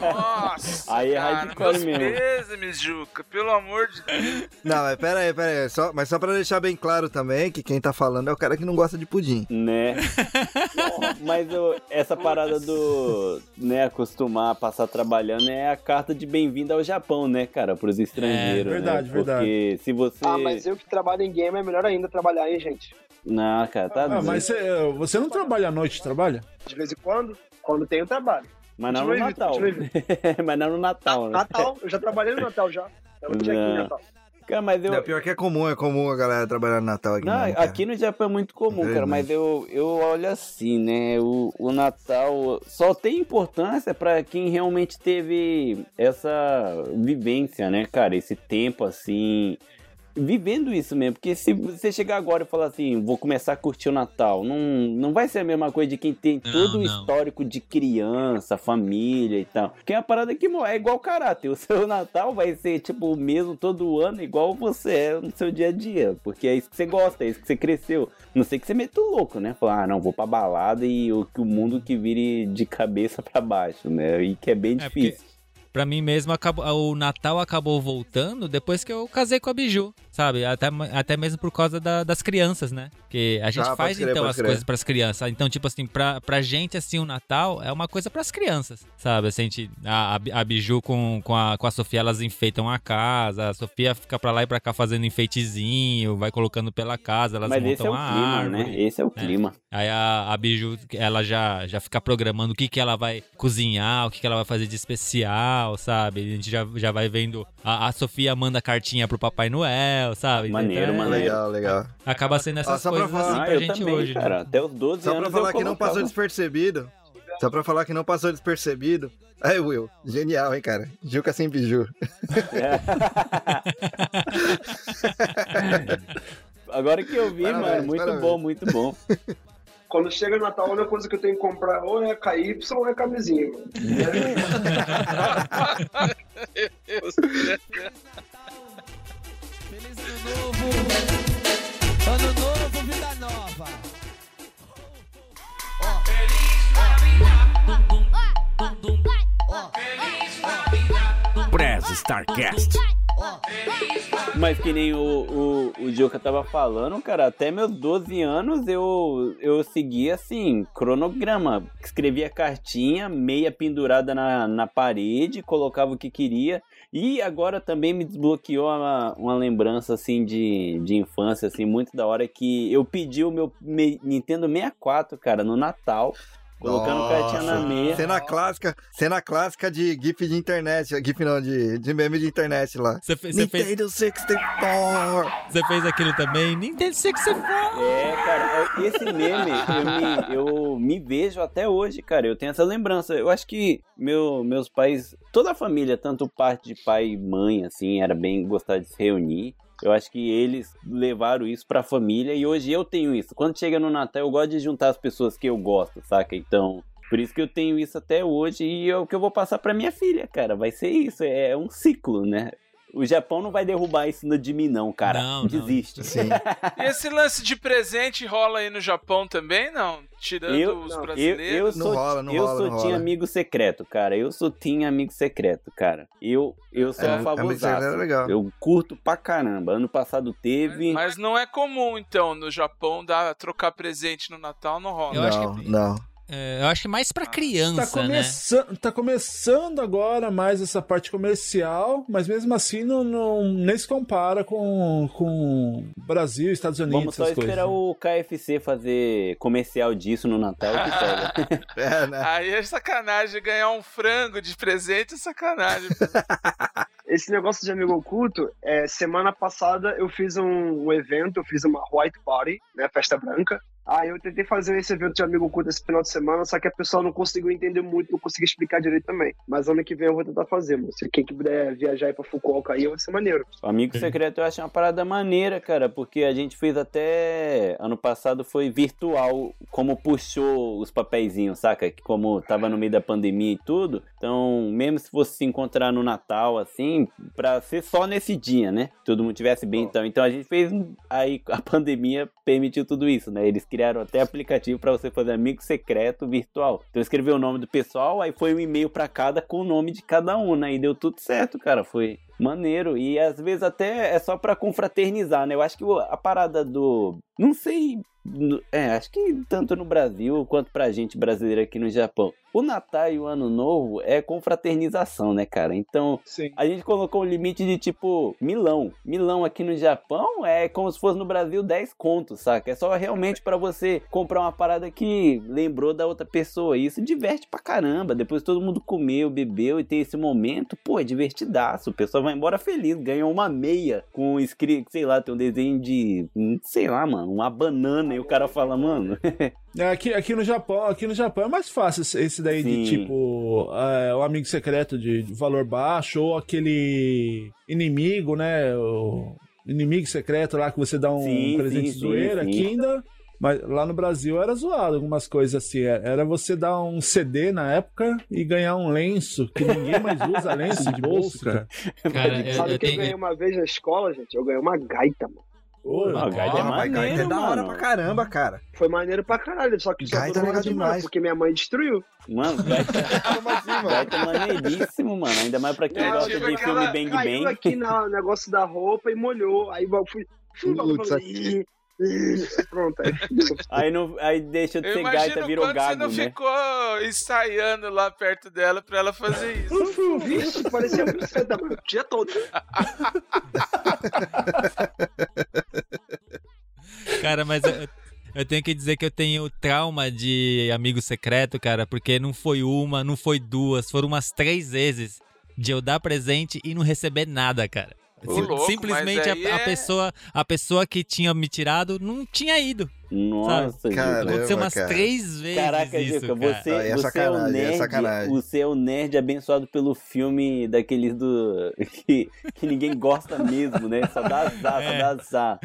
Nossa, Aí é hardcore mesmo. Juca, pelo amor de Deus. Não, mas pera aí, pera aí. Só, mas só pra deixar bem claro também que quem tá falando é o cara que não gosta de pudim. Né? Mas eu- essa parada do, né, acostumar a passar trabalhando é a carta de bem-vindo ao Japão, né, cara, pros estrangeiros, É, verdade, né? Porque verdade. se você... Ah, mas eu que trabalho em game é melhor ainda trabalhar, hein, gente? Não, cara, tá Ah, mas você, você não trabalha à noite, trabalha? De vez em quando, quando tem o trabalho. Mas não no Natal. mas não no Natal, né? Natal, eu já trabalhei no Natal já. Eu não tinha aqui Não. Natal. Cara, mas eu... É pior que é comum, é comum a galera trabalhar no Natal aqui. Não, mesmo, aqui no Japão é muito comum, cara, mas eu, eu olho assim, né? O, o Natal só tem importância pra quem realmente teve essa vivência, né, cara? Esse tempo assim. Vivendo isso mesmo, porque se você chegar agora e falar assim, vou começar a curtir o Natal, não, não vai ser a mesma coisa de quem tem Não, todo o histórico de criança, família e tal. Porque é uma parada que é igual caráter. O seu Natal vai ser, tipo, o mesmo todo ano, igual você é no seu dia a dia. Porque é isso que você gosta, é isso que você cresceu. Não sei que você meta o louco, né? Falar, ah, não, vou pra balada e o, que o mundo que vire de cabeça pra baixo, né? E que é bem É, porque- difícil. Pra mim mesmo, acabou- o Natal acabou voltando depois que eu casei com a Biju, sabe? Até, até mesmo por causa da- das crianças, né? Porque a gente Ah, faz crer, então as crer. coisas pras crianças. Então, tipo assim, pra, pra gente, assim, o Natal é uma coisa pras crianças, sabe? Assim, a, gente, a, a Bi- a Biju com, com, a, com a Sofia, elas enfeitam a casa, a Sofia fica pra lá e pra cá fazendo enfeitezinho, vai colocando pela casa, elas Mas montam esse é o a clima, árvore. né? Esse é o clima. Aí a, a Biju, ela já, já fica programando o que, que ela vai cozinhar, o que, que ela vai fazer de especial, sabe? A gente já, já vai vendo. A, a Sofia manda cartinha pro Papai Noel, sabe? Maneiro, Então, é- maneiro. Legal, legal. Acaba sendo essas Ah, só pra coisas falar- assim Ah, pra eu gente também, hoje. né? cara. Até os 12 Só pra anos falar eu que não passou despercebido. Só pra falar que não passou despercebido. Aí, Will, genial, hein, cara? Juca sem biju. Agora que eu vi, Parabéns, mano, muito parabéns. bom, muito bom. Quando chega Natal, a única coisa que eu tenho que comprar ou é KY ou é camisinha. Feliz ano novo. Ano novo, vida nova. Prez Starcast. Mas que nem o, o, o Joka tava falando, cara, até meus 12 anos eu, eu seguia assim, cronograma. Escrevia cartinha, meia pendurada na, na parede, colocava o que queria. E agora também me desbloqueou uma, uma lembrança assim de, de infância, assim, muito da hora que eu pedi o meu me- Nintendo 64, cara, no Natal. Colocando Nossa. cartinha na meia. Cena clássica, cena clássica de GIF de internet. GIF não, de, de meme de internet lá. Você fez, você fez, Nintendo 64! você fez aquilo também? Nintendo 64! É, cara, esse meme eu me, eu me vejo até hoje, cara. Eu tenho essa lembrança. Eu acho que meu, meus pais, toda a família, tanto parte de pai e mãe, assim, era bem gostar de se reunir. Eu acho que eles levaram isso pra família e hoje eu tenho isso. Quando chega no Natal, eu gosto de juntar as pessoas que eu gosto, saca? Então, por isso que eu tenho isso até hoje e é o que eu vou passar pra minha filha, cara. Vai ser isso, é um ciclo, né? O Japão não vai derrubar isso de mim, não, cara. Não, não. Desiste. Sim. E esse lance de presente rola aí no Japão também, não? Tirando Eu- os não, Eu, brasileiros? eu Não sou, rola, não eu rola, sou não tinha amigo secreto, cara. Eu sou tinha amigo secreto, cara. Eu, eu sou É, a favorzaço. é legal. Eu curto pra caramba. Ano passado teve. Mas não é comum, então, no Japão, dar, trocar presente no Natal, não rola. Eu acho não, que- não. É, eu acho que mais pra criança, Tá, né? começa... tá começando agora mais essa parte comercial, mas mesmo assim não, não- nem se compara com, com Brasil, Estados Unidos, Vamos só essas coisas. esperar o KFC fazer comercial disso no Natal que pega. É, né? Aí é sacanagem, ganhar um frango de presente é sacanagem. Esse negócio de amigo oculto, é, semana passada eu fiz um, um evento, eu fiz uma white party, né, festa branca. Aí eu tentei fazer esse evento de amigo oculto esse final de semana, só que a pessoa não conseguiu entender muito, não conseguiu explicar direito também. Mas ano que vem eu vou tentar fazer, mano. Se quem que puder viajar aí pra Fukuoka aí, vai ser maneiro. O Amigo secreto eu acho uma parada maneira, cara, porque a gente fez até. Ano passado foi virtual, como puxou os papeizinhos, saca? Que como tava no meio da pandemia e tudo. Então, mesmo se fosse se encontrar no Natal, assim, pra ser só nesse dia, né? Todo mundo tivesse bem, então. Então a gente fez. Aí a pandemia permitiu tudo isso, né? Eles criaram até aplicativo pra você fazer amigo secreto virtual. Então escreveu o nome do pessoal, aí foi um e-mail pra cada com o nome de cada um, né? E deu tudo certo, cara. Foi maneiro. E às vezes até é só pra confraternizar, né? Eu acho que a parada do. Não sei. É, acho que tanto no Brasil quanto pra gente brasileira aqui no Japão. O Natal e o Ano Novo é confraternização, né, cara? Então, Sim. a gente colocou um limite de tipo milão. Milão aqui no Japão é como se fosse no Brasil 10 contos, saca? É só realmente pra você comprar uma parada que lembrou da outra pessoa. E isso diverte pra caramba. Depois todo mundo comeu, bebeu e tem esse momento, pô, é divertidaço. O pessoal vai embora feliz, ganha uma meia com escrito, sei lá, tem um desenho de, hum, sei lá, mano, uma banana e o cara fala, mano, É, Aqui, aqui no Japão, aqui no Japão é mais fácil esse- daí de Sim. tipo é, o amigo secreto de, de valor baixo ou aquele inimigo, né? O inimigo secreto lá que você dá um Sim, presente sim, zoeira. sim. Aqui ainda. Mas lá no Brasil era zoado algumas coisas assim. é- Era você dar um CD na época e ganhar um lenço, que ninguém mais usa lenço de bolso, cara. Cara, eu, Sabe eu o que eu tenho. ganhei uma vez na escola, gente? Eu ganhei uma gaita, mano. Ô, Ah, gaita é mas gaita é maneiro, da hora mano. pra caramba, cara. Foi maneiro pra caralho, só que só Gaita durou é semana, demais. porque minha mãe destruiu. Mano, gaita, assim, mano? gaita é maneiríssimo, mano. Ainda mais pra quem É, gosta tipo de filme Bang Caiu Bang. aqui no negócio da roupa e molhou. Aí eu fui. Putz, falei, Pronto, aí. Aí, não, aí deixa de Eu ser imagino gaita, virou quando você gago, não né? ficou ensaiando lá perto dela pra ela fazer isso. Isso, parecia um mano, o dia todo. Cara, mas eu, eu tenho que dizer que eu tenho trauma de amigo secreto, cara, porque não foi uma, não foi duas, foram umas três vezes de eu dar presente e não receber nada, cara. Sim- louco, simplesmente a, a é- pessoa, a pessoa que tinha me tirado não tinha ido. Nossa, Cara, Juca. Aconteceu umas cara. três vezes Caraca, isso, Juca, cara. você, é você é o é nerd. você é o nerd abençoado pelo filme daqueles do. que, que ninguém gosta mesmo, né? Só dá azar, só É. dá azar.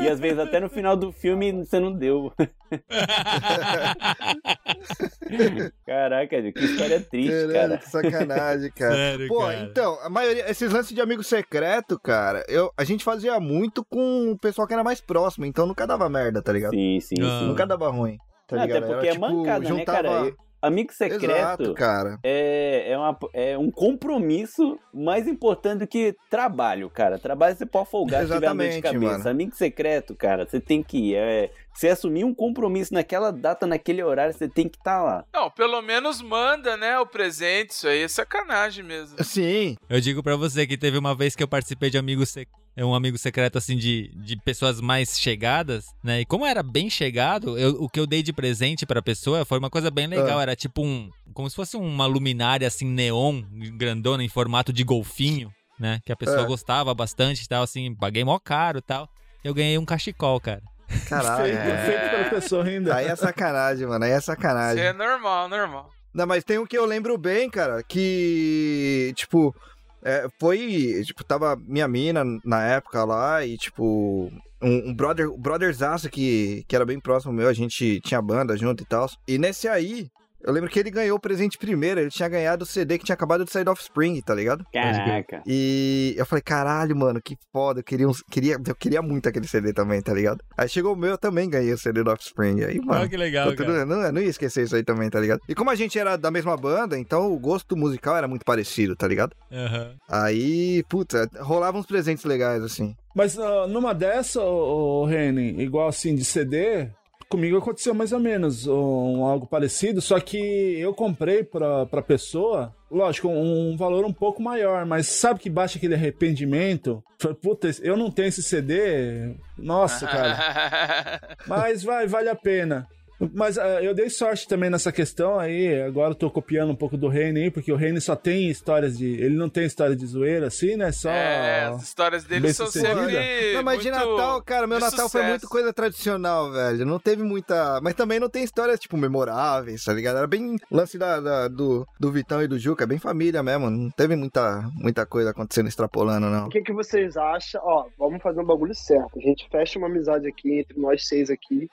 E às vezes até no final do filme você não deu. Caraca, que história triste, Caralho, cara. que sacanagem, cara. Sério, Pô, cara. então, a maioria, esses lances de amigo secreto, cara, eu, a gente fazia muito com o pessoal que era mais próximo, então nunca dava merda, tá ligado? Sim, sim, Ah. sim. Nunca dava ruim, tá Até ligado? porque Era, é mancada, né, cara? Eu- amigo secreto Exato, cara. é, é, uma- é um compromisso mais importante do que trabalho, cara. Trabalho você pode folgar se tiver de Exatamente, cabeça. mano. Amigo secreto, cara, você tem que ir. É, você assumir um compromisso naquela data, naquele horário, você tem que estar lá. Não, pelo menos manda, né, o presente. Isso aí é sacanagem mesmo. Sim, Eu digo pra você que teve uma vez que eu participei de amigo sec... é um amigo secreto assim de, de pessoas mais chegadas, né? E como era bem chegado, eu- o que eu dei de presente pra pessoa foi uma coisa bem legal, Ah. era tipo um como se fosse uma luminária assim neon, grandona em formato de golfinho, né? Que a pessoa Ah. gostava bastante e tal assim, paguei mó caro, e tal. Eu ganhei um cachecol, cara. Caralho. feito, é. feito pela pessoa ainda. Aí é sacanagem, mano. Aí é Isso sacanagem. é normal, normal. Não, mas tem um que eu lembro bem, cara, que, tipo, é, foi, tipo, tava minha mina na época lá e, tipo, um, um brother, um brotherzaço que, que era bem próximo meu, a gente tinha banda junto e tal. E nesse aí, eu lembro que ele ganhou o presente primeiro, ele tinha ganhado o CD que tinha acabado de sair do Offspring, tá ligado? Caraca. E eu falei, caralho, mano, que foda. Eu queria, uns- queria, eu queria muito aquele CD também, tá ligado? Aí chegou o meu, eu também ganhei o CD do Offspring. Aí, mano. Olha que legal, tudo- cara. não, eu não ia esquecer isso aí também, tá ligado? E como a gente era da mesma banda, então o gosto musical era muito parecido, tá ligado? Aham. Aí, puta, rolavam uns presentes legais, assim. Mas ah, numa dessa, ô, ô, Reni, igual assim de CD, comigo aconteceu mais ou menos um, algo parecido, só que eu comprei pra, pra pessoa, lógico, um, valor um pouco maior, mas sabe que baixa aquele arrependimento? Falei, Puta, eu não tenho esse CD, nossa, cara. Mas vai, vale a pena. Mas ah, eu dei sorte também nessa questão aí. Agora eu tô copiando um pouco do Reine aí, porque o Reine só tem histórias de. Ele não tem história de zoeira assim, né? Só. É, as histórias dele são sempre. Não, mas de Natal, cara, meu Natal foi sucesso. muito coisa tradicional, velho. Não teve muita. Mas também não tem histórias, tipo, memoráveis, tá ligado? Era bem lance da, da- do, do Vitão e do Juca, bem família mesmo. Não teve muita, muita coisa acontecendo extrapolando, não. O que, que vocês acham? Ó, vamos fazer um bagulho certo. A gente fecha uma amizade aqui entre nós seis aqui.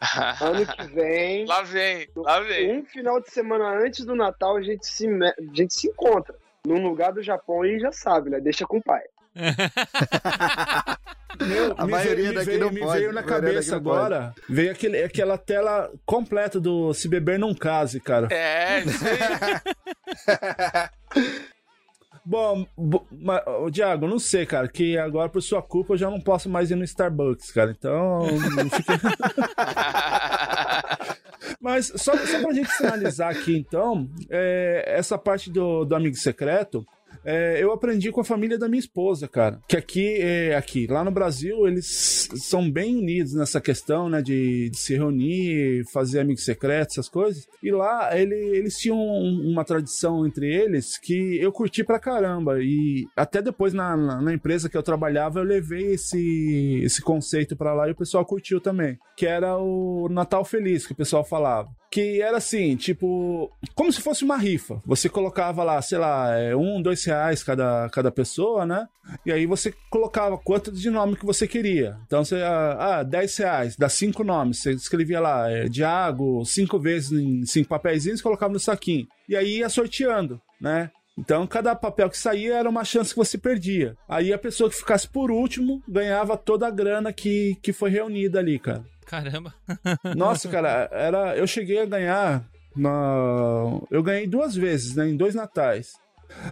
Ano que vem, lá vem, lá vem. um final de semana antes do Natal, a gente se, a gente se encontra. Num lugar do Japão e já sabe, né? Deixa com o pai. Meu, A me maioria veio, daqui veio, não me pode, veio na cabeça agora. Veio aquele, aquela tela completa do Se Beber Não Case, cara. É, isso aí. Bom, bo- Thiago, não sei, cara, que agora por sua culpa eu já não posso mais ir no Starbucks, cara. Então, fica- Mas só, só pra gente finalizar aqui, então, é, essa parte do, do amigo secreto, é, eu aprendi com a família da minha esposa, cara. Que aqui, é, aqui, lá no Brasil, eles são bem unidos nessa questão, né, de, de se reunir, fazer amigo secreto, essas coisas. E lá, ele- eles tinham um- uma tradição entre eles que eu curti pra caramba. E até depois, na, na, na empresa que eu trabalhava, eu levei esse, esse conceito pra lá e o pessoal curtiu também. Que era o Natal Feliz, que o pessoal falava. Que era assim, tipo, como se fosse uma rifa. Você colocava lá, sei lá, é, um, dois reais cada, cada pessoa, né? E aí você colocava quanto de nome que você queria. Então você, ah, ah, 10 reais, dá cinco nomes. Você escrevia lá, é, Diago, cinco vezes em cinco papeizinhos, colocava no saquinho. E aí ia sorteando, né? Então, cada papel que saía era uma chance que você perdia. Aí a pessoa que ficasse por último ganhava toda a grana que, que foi reunida ali, cara. Caramba. Nossa, cara, era, eu cheguei a ganhar. Na, eu ganhei duas vezes, né? Em dois natais.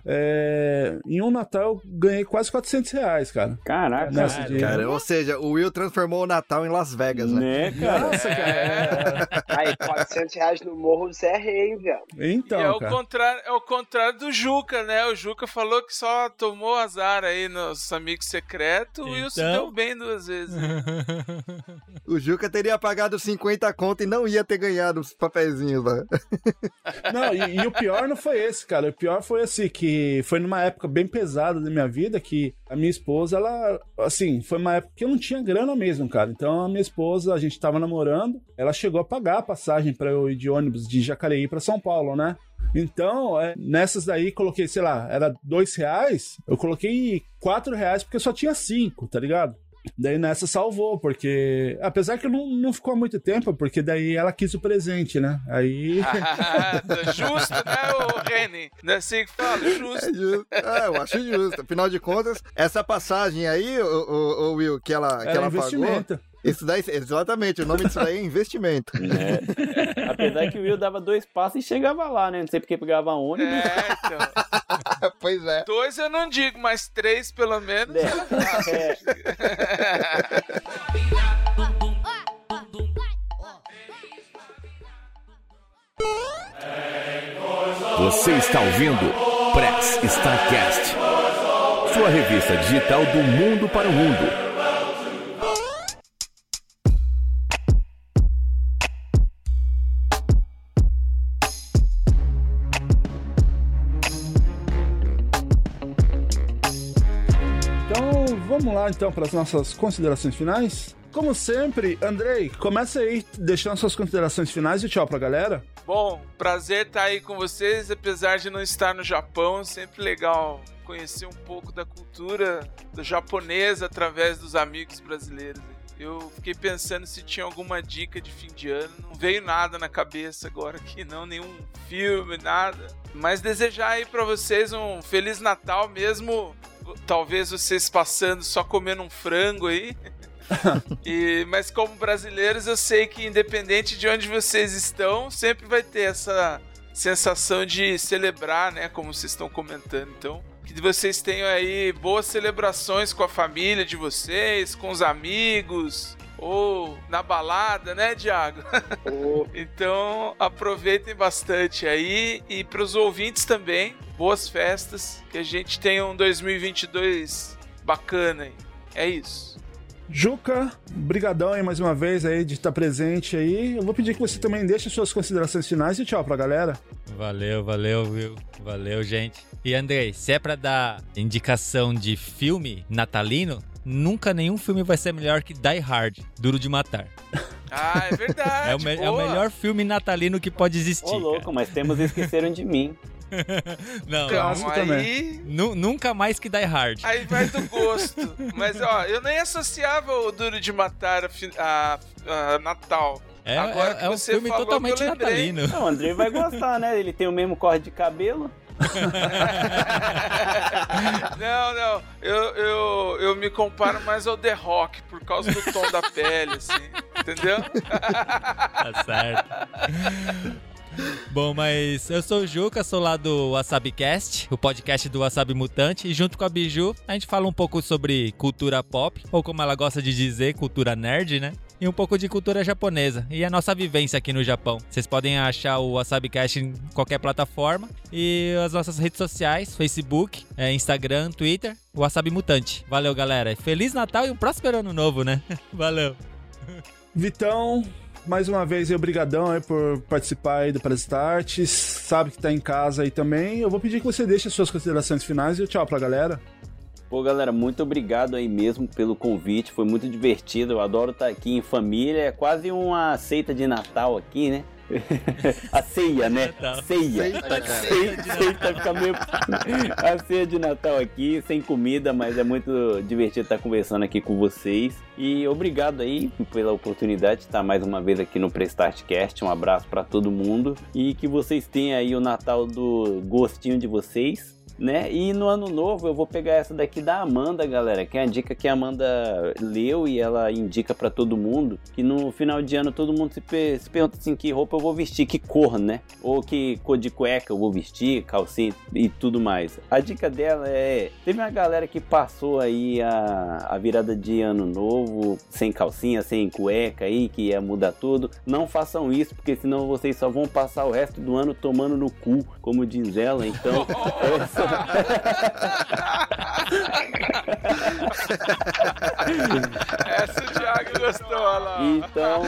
É, em um Natal eu ganhei quase 400 reais, cara. Caraca. Nessa de- Cara, ou seja, o Will transformou o Natal em Las Vegas, né? Né, cara? Nossa, cara. é- Aí, 400 reais no morro, você é rei, hein, velho. Então, e é o, cara. contrário, é o contrário do Juca, né? O Juca falou que só tomou azar aí nos amigos secretos. O Wilson Então? deu bem duas vezes. O Juca teria pagado 50 conto e não ia ter ganhado os papeizinhos lá. Não, e, e o pior não foi esse, cara. O pior foi assim, que foi numa época bem pesada da minha vida, que a minha esposa, ela, assim, foi uma época que eu não tinha grana mesmo, cara. Então a minha esposa, a gente tava namorando, ela chegou a pagar a passagem pra eu ir de ônibus de Jacareí pra São Paulo, né? Então, é, nessas daí, coloquei, sei lá, era dois reais, eu coloquei quatro reais porque eu só tinha cinco, tá ligado? Daí nessa salvou, porque. Apesar que não, não ficou há muito tempo, porque daí ela quis o presente, né? Aí. Justo, né, o Reni? Não é assim que fala? Justo. É justo. É, eu acho justo. Afinal de contas, essa passagem aí, o, o, o Will, que ela, que ela pagou, investimento. Isso daí, exatamente, o nome disso daí é investimento. Né? Apesar que o Will dava dois passos e chegava lá, né? Não sei porque pegava ônibus. É, então. pois é. Dois eu não digo, mas três pelo menos. É. Você está ouvindo Press Starcast, sua revista digital do mundo para o mundo. Lá então para as nossas considerações finais. Como sempre, Andrei, começa aí deixando suas considerações finais e tchau pra galera. Bom, prazer estar aí com vocês, apesar de não estar no Japão, sempre legal conhecer um pouco da cultura do japonês através dos amigos brasileiros. Eu fiquei pensando se tinha alguma dica de fim de ano, não veio nada na cabeça agora aqui, não, nenhum filme, nada. Mas desejar aí para vocês um feliz Natal mesmo, talvez vocês passando só comendo um frango aí. e, mas como brasileiros, eu sei que independente de onde vocês estão, sempre vai ter essa sensação de celebrar, né? Como vocês estão comentando. Então, que vocês tenham aí boas celebrações com a família de vocês, com os amigos, ou na balada, né, Diago? então aproveitem bastante aí e para os ouvintes também, boas festas, que a gente tenha um 2022 bacana aí. É isso. Juca, brigadão aí mais uma vez aí de estar presente aí. Eu vou pedir que você também deixe suas considerações finais e tchau pra galera. Valeu, valeu, viu? Valeu, gente. E Andrei, se é pra dar indicação de filme natalino, nunca nenhum filme vai ser melhor que Die Hard, Duro de Matar. Ah, é verdade. é, o me- é o melhor filme natalino que pode existir. Ô, louco, mas temos Esqueceram de Mim. Não, Então, também. aí, nu- nunca mais que Die Hard. aí vai do gosto. Mas ó, eu nem associava o Duro de Matar a, fi- a- a Natal. É, Agora é- é um filme totalmente natalino. Não, o André vai gostar, né? Ele tem o mesmo corte de cabelo. Não, não. Eu, eu, eu me comparo mais ao The Rock por causa do tom da pele, assim. Entendeu? Tá certo. Bom, mas eu sou o Juca, sou lá do WasabiCast, o podcast do Wasabi Mutante, e junto com a Biju, a gente fala um pouco sobre cultura pop, ou como ela gosta de dizer, cultura nerd, né? E um pouco de cultura japonesa e a nossa vivência aqui no Japão. Vocês podem achar o WasabiCast em qualquer plataforma e as nossas redes sociais, Facebook, eh, Instagram, Twitter, Wasabi Mutante. Valeu, galera. Feliz Natal e um próspero ano novo, né? Valeu. Vitão, mais uma vez obrigadão aí por participar aí do Press Starts. Sabe que tá em casa aí também. Eu vou pedir que você deixe suas considerações finais e tchau pra galera. Pô, galera, muito obrigado aí mesmo pelo convite. Foi muito divertido. Eu adoro estar aqui em família. É quase uma seita de Natal aqui, né? A ceia, né? Ceia. Ceia, ceita fica meio... A ceia de Natal aqui, sem comida, mas é muito divertido estar conversando aqui com vocês. E obrigado aí pela oportunidade de estar mais uma vez aqui no Prestartcast. Um abraço para todo mundo. E que vocês tenham aí o Natal do gostinho de vocês né? E no ano novo eu vou pegar essa daqui da Amanda, galera, que é a dica que a Amanda leu e ela indica pra todo mundo, que no final de ano todo mundo se, pe- se pergunta assim, que roupa eu vou vestir, que cor, né? Ou que cor de cueca eu vou vestir, calcinha e tudo mais. A dica dela é, teve uma galera que passou aí a, a virada de ano novo sem calcinha, sem cueca aí, que ia mudar tudo. Não façam isso, porque senão vocês só vão passar o resto do ano tomando no cu, como diz ela. Então, essa, Essa o Thiago gostou, olha lá. Então,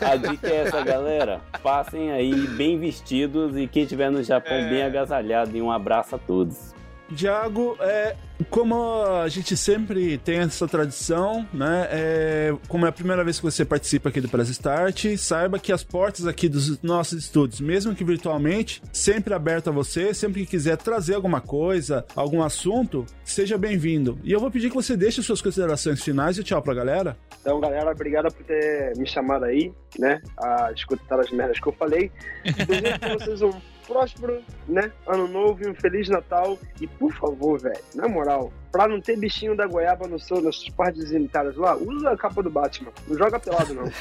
a dica é essa, galera. Passem aí bem vestidos e quem estiver no Japão É. bem agasalhado. E um abraço a todos. Diago, é, como a gente sempre tem essa tradição, né? É, como é a primeira vez que você participa aqui do Press Start, saiba que as portas aqui dos nossos estúdios, mesmo que virtualmente, sempre aberto a você, sempre que quiser trazer alguma coisa, algum assunto, seja bem-vindo. E eu vou pedir que você deixe suas considerações finais e tchau pra galera. Então, galera, obrigado por ter me chamado aí, né? A escutar as merdas que eu falei. Desejo pra vocês um próspero, né? Ano novo e um Feliz Natal. E por favor, velho, na moral, Pra não ter bichinho da goiaba no seu, nas suas partes genitárias lá, usa a capa do Batman. Não joga pelado, não.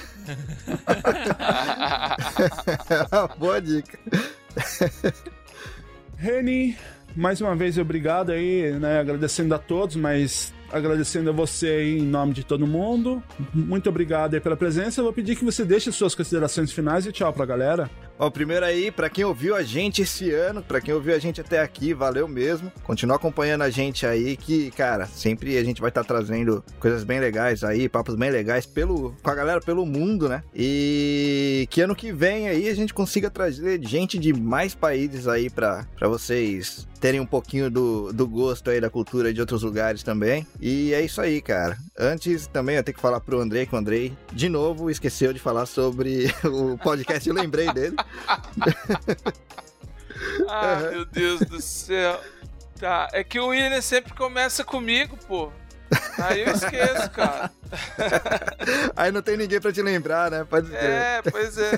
Boa dica. Reni, mais uma vez obrigado aí, né? Agradecendo a todos, mas agradecendo a você aí em nome de todo mundo. Muito obrigado aí pela presença. Eu vou pedir que você deixe suas considerações finais e tchau pra galera. Ó, primeiro aí, pra quem ouviu a gente esse ano, pra quem ouviu a gente até aqui, valeu mesmo. Continua acompanhando a gente aí, que, cara, sempre a gente vai estar trazendo coisas bem legais aí, papos bem legais pelo, com a galera pelo mundo, né? E que ano que vem aí a gente consiga trazer gente de mais países aí pra vocês terem um pouquinho do, do gosto aí da cultura de outros lugares também. E é isso aí, cara. Antes também eu tenho que falar pro Andrei, que o Andrei, de novo, esqueceu de falar sobre o podcast, eu lembrei dele. ah, meu Deus do céu. Tá, é que o William sempre começa comigo, pô. Aí eu esqueço, cara. Aí não tem ninguém pra te lembrar, né? Pode ser. É, pois é.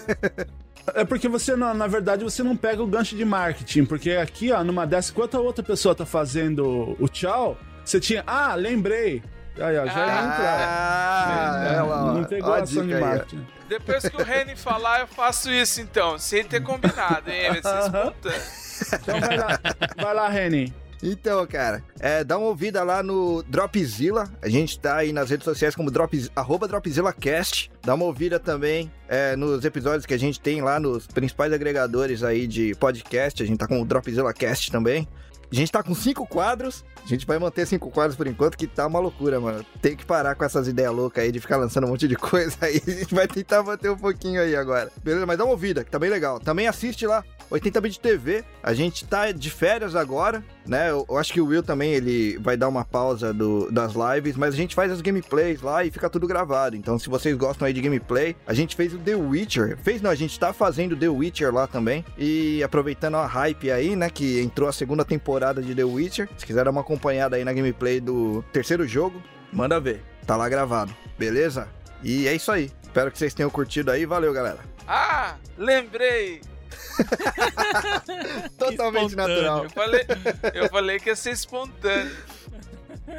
É porque você, na, na verdade, você não pega o gancho de marketing, porque aqui, ó, numa dessa, enquanto a outra pessoa tá fazendo o tchau, você tinha, ah, lembrei. Aí, ó, já ia entrar. Ah, É, é, não a a ação de dica aí, marketing. Depois que o Reni falar, eu faço isso então, sem ter combinado, hein? Espontâneo. Então vai lá, vai lá, Reni. Então, cara, é, dá uma ouvida lá no Dropzilla. A gente tá aí nas redes sociais como Drop, arroba DropzillaCast. Dá uma ouvida também é, nos episódios que a gente tem lá nos principais agregadores aí de podcast. A gente tá com o DropzillaCast também. A gente tá com cinco quadros. A gente vai manter cinco quadros por enquanto, que tá uma loucura, mano. Tem que parar com essas ideias loucas aí de ficar lançando um monte de coisa aí. A gente vai tentar manter um pouquinho aí agora. Beleza? Mas dá uma ouvida, que tá bem legal. Também assiste lá 80bit TV. A gente tá de férias agora, né? Eu, eu acho que o Will também ele vai dar uma pausa do, das lives, mas a gente faz as gameplays lá e fica tudo gravado. Então, se vocês gostam aí de gameplay, a gente fez o The Witcher. Fez não, a gente tá fazendo The Witcher lá também. E aproveitando a hype aí, né? Que entrou a segunda temporada de The Witcher. Se quiser dar uma acompanhada aí na gameplay do terceiro jogo, manda ver. Tá lá gravado, beleza? E é isso aí. Espero que vocês tenham curtido aí. Valeu, galera. Ah, lembrei! Totalmente espontâneo. natural. Eu falei, eu falei que ia ser espontâneo.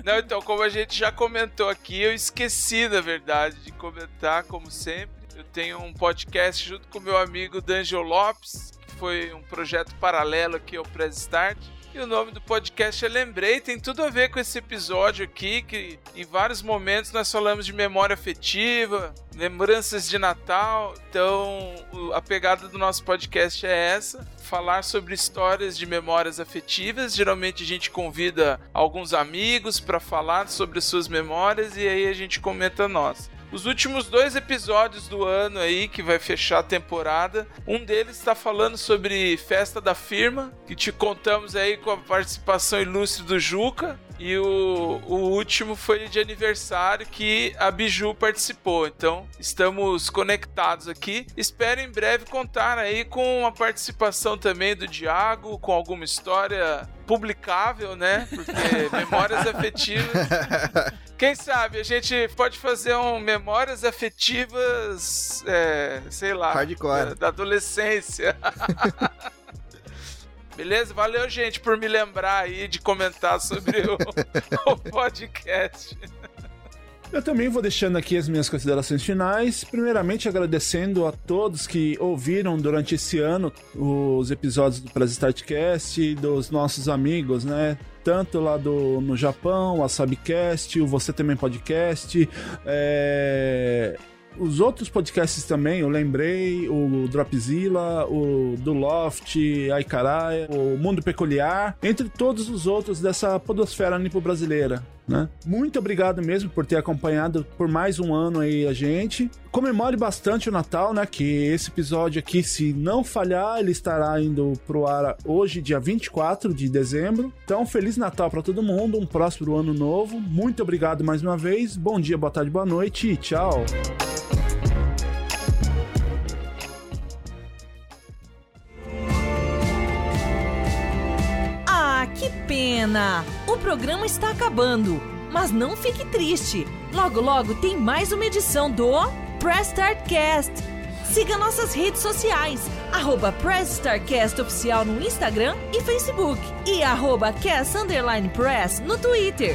Não, então, como a gente já comentou aqui, eu esqueci, na verdade, de comentar, como sempre. Eu tenho um podcast junto com meu amigo D'Angelo Lopes, que foi um projeto paralelo aqui ao Press Start. E o nome do podcast é Lembrei, tem tudo a ver com esse episódio aqui, que em vários momentos nós falamos de memória afetiva, lembranças de Natal. Então, a pegada do nosso podcast é essa: falar sobre histórias de memórias afetivas. Geralmente a gente convida alguns amigos para falar sobre as suas memórias e aí a gente comenta nossa. Os últimos dois episódios do ano aí, que vai fechar a temporada, um deles está falando sobre festa da firma, que te contamos aí com a participação ilustre do Juca. E o, o último foi de aniversário que a Biju participou. Então, estamos conectados aqui. Espero em breve contar aí com a participação também do Diago, com alguma história publicável, né? Porque memórias afetivas quem sabe a gente pode fazer um memórias afetivas, é, sei lá, Hardcore. Da, da adolescência. Beleza? Valeu, gente, por me lembrar aí de comentar sobre o, o podcast. Eu também vou deixando aqui as minhas considerações finais. Primeiramente, agradecendo a todos que ouviram durante esse ano os episódios do Press Startcast, dos nossos amigos, né? Tanto lá do, no Japão, a Sabcast, o Você Também Podcast, é, os outros podcasts também, eu lembrei, o Dropzilla, o do Loft, Ai Caralho, o Mundo Peculiar, entre todos os outros dessa podosfera nipo-brasileira. Né? Muito obrigado mesmo por ter acompanhado por mais um ano aí a gente. Comemore bastante o Natal, né? Que esse episódio aqui, se não falhar, ele estará indo pro ar hoje, dia 24 de dezembro. Então, Feliz Natal para todo mundo, um próspero ano novo. Muito obrigado mais uma vez. Bom dia, boa tarde, boa noite e tchau. Que pena! O programa está acabando, mas não fique triste. Logo, logo tem mais uma edição do Press Start Cast. Siga nossas redes sociais, arroba Press Starcast Oficial no Instagram e Facebook e arroba Cast Press no Twitter.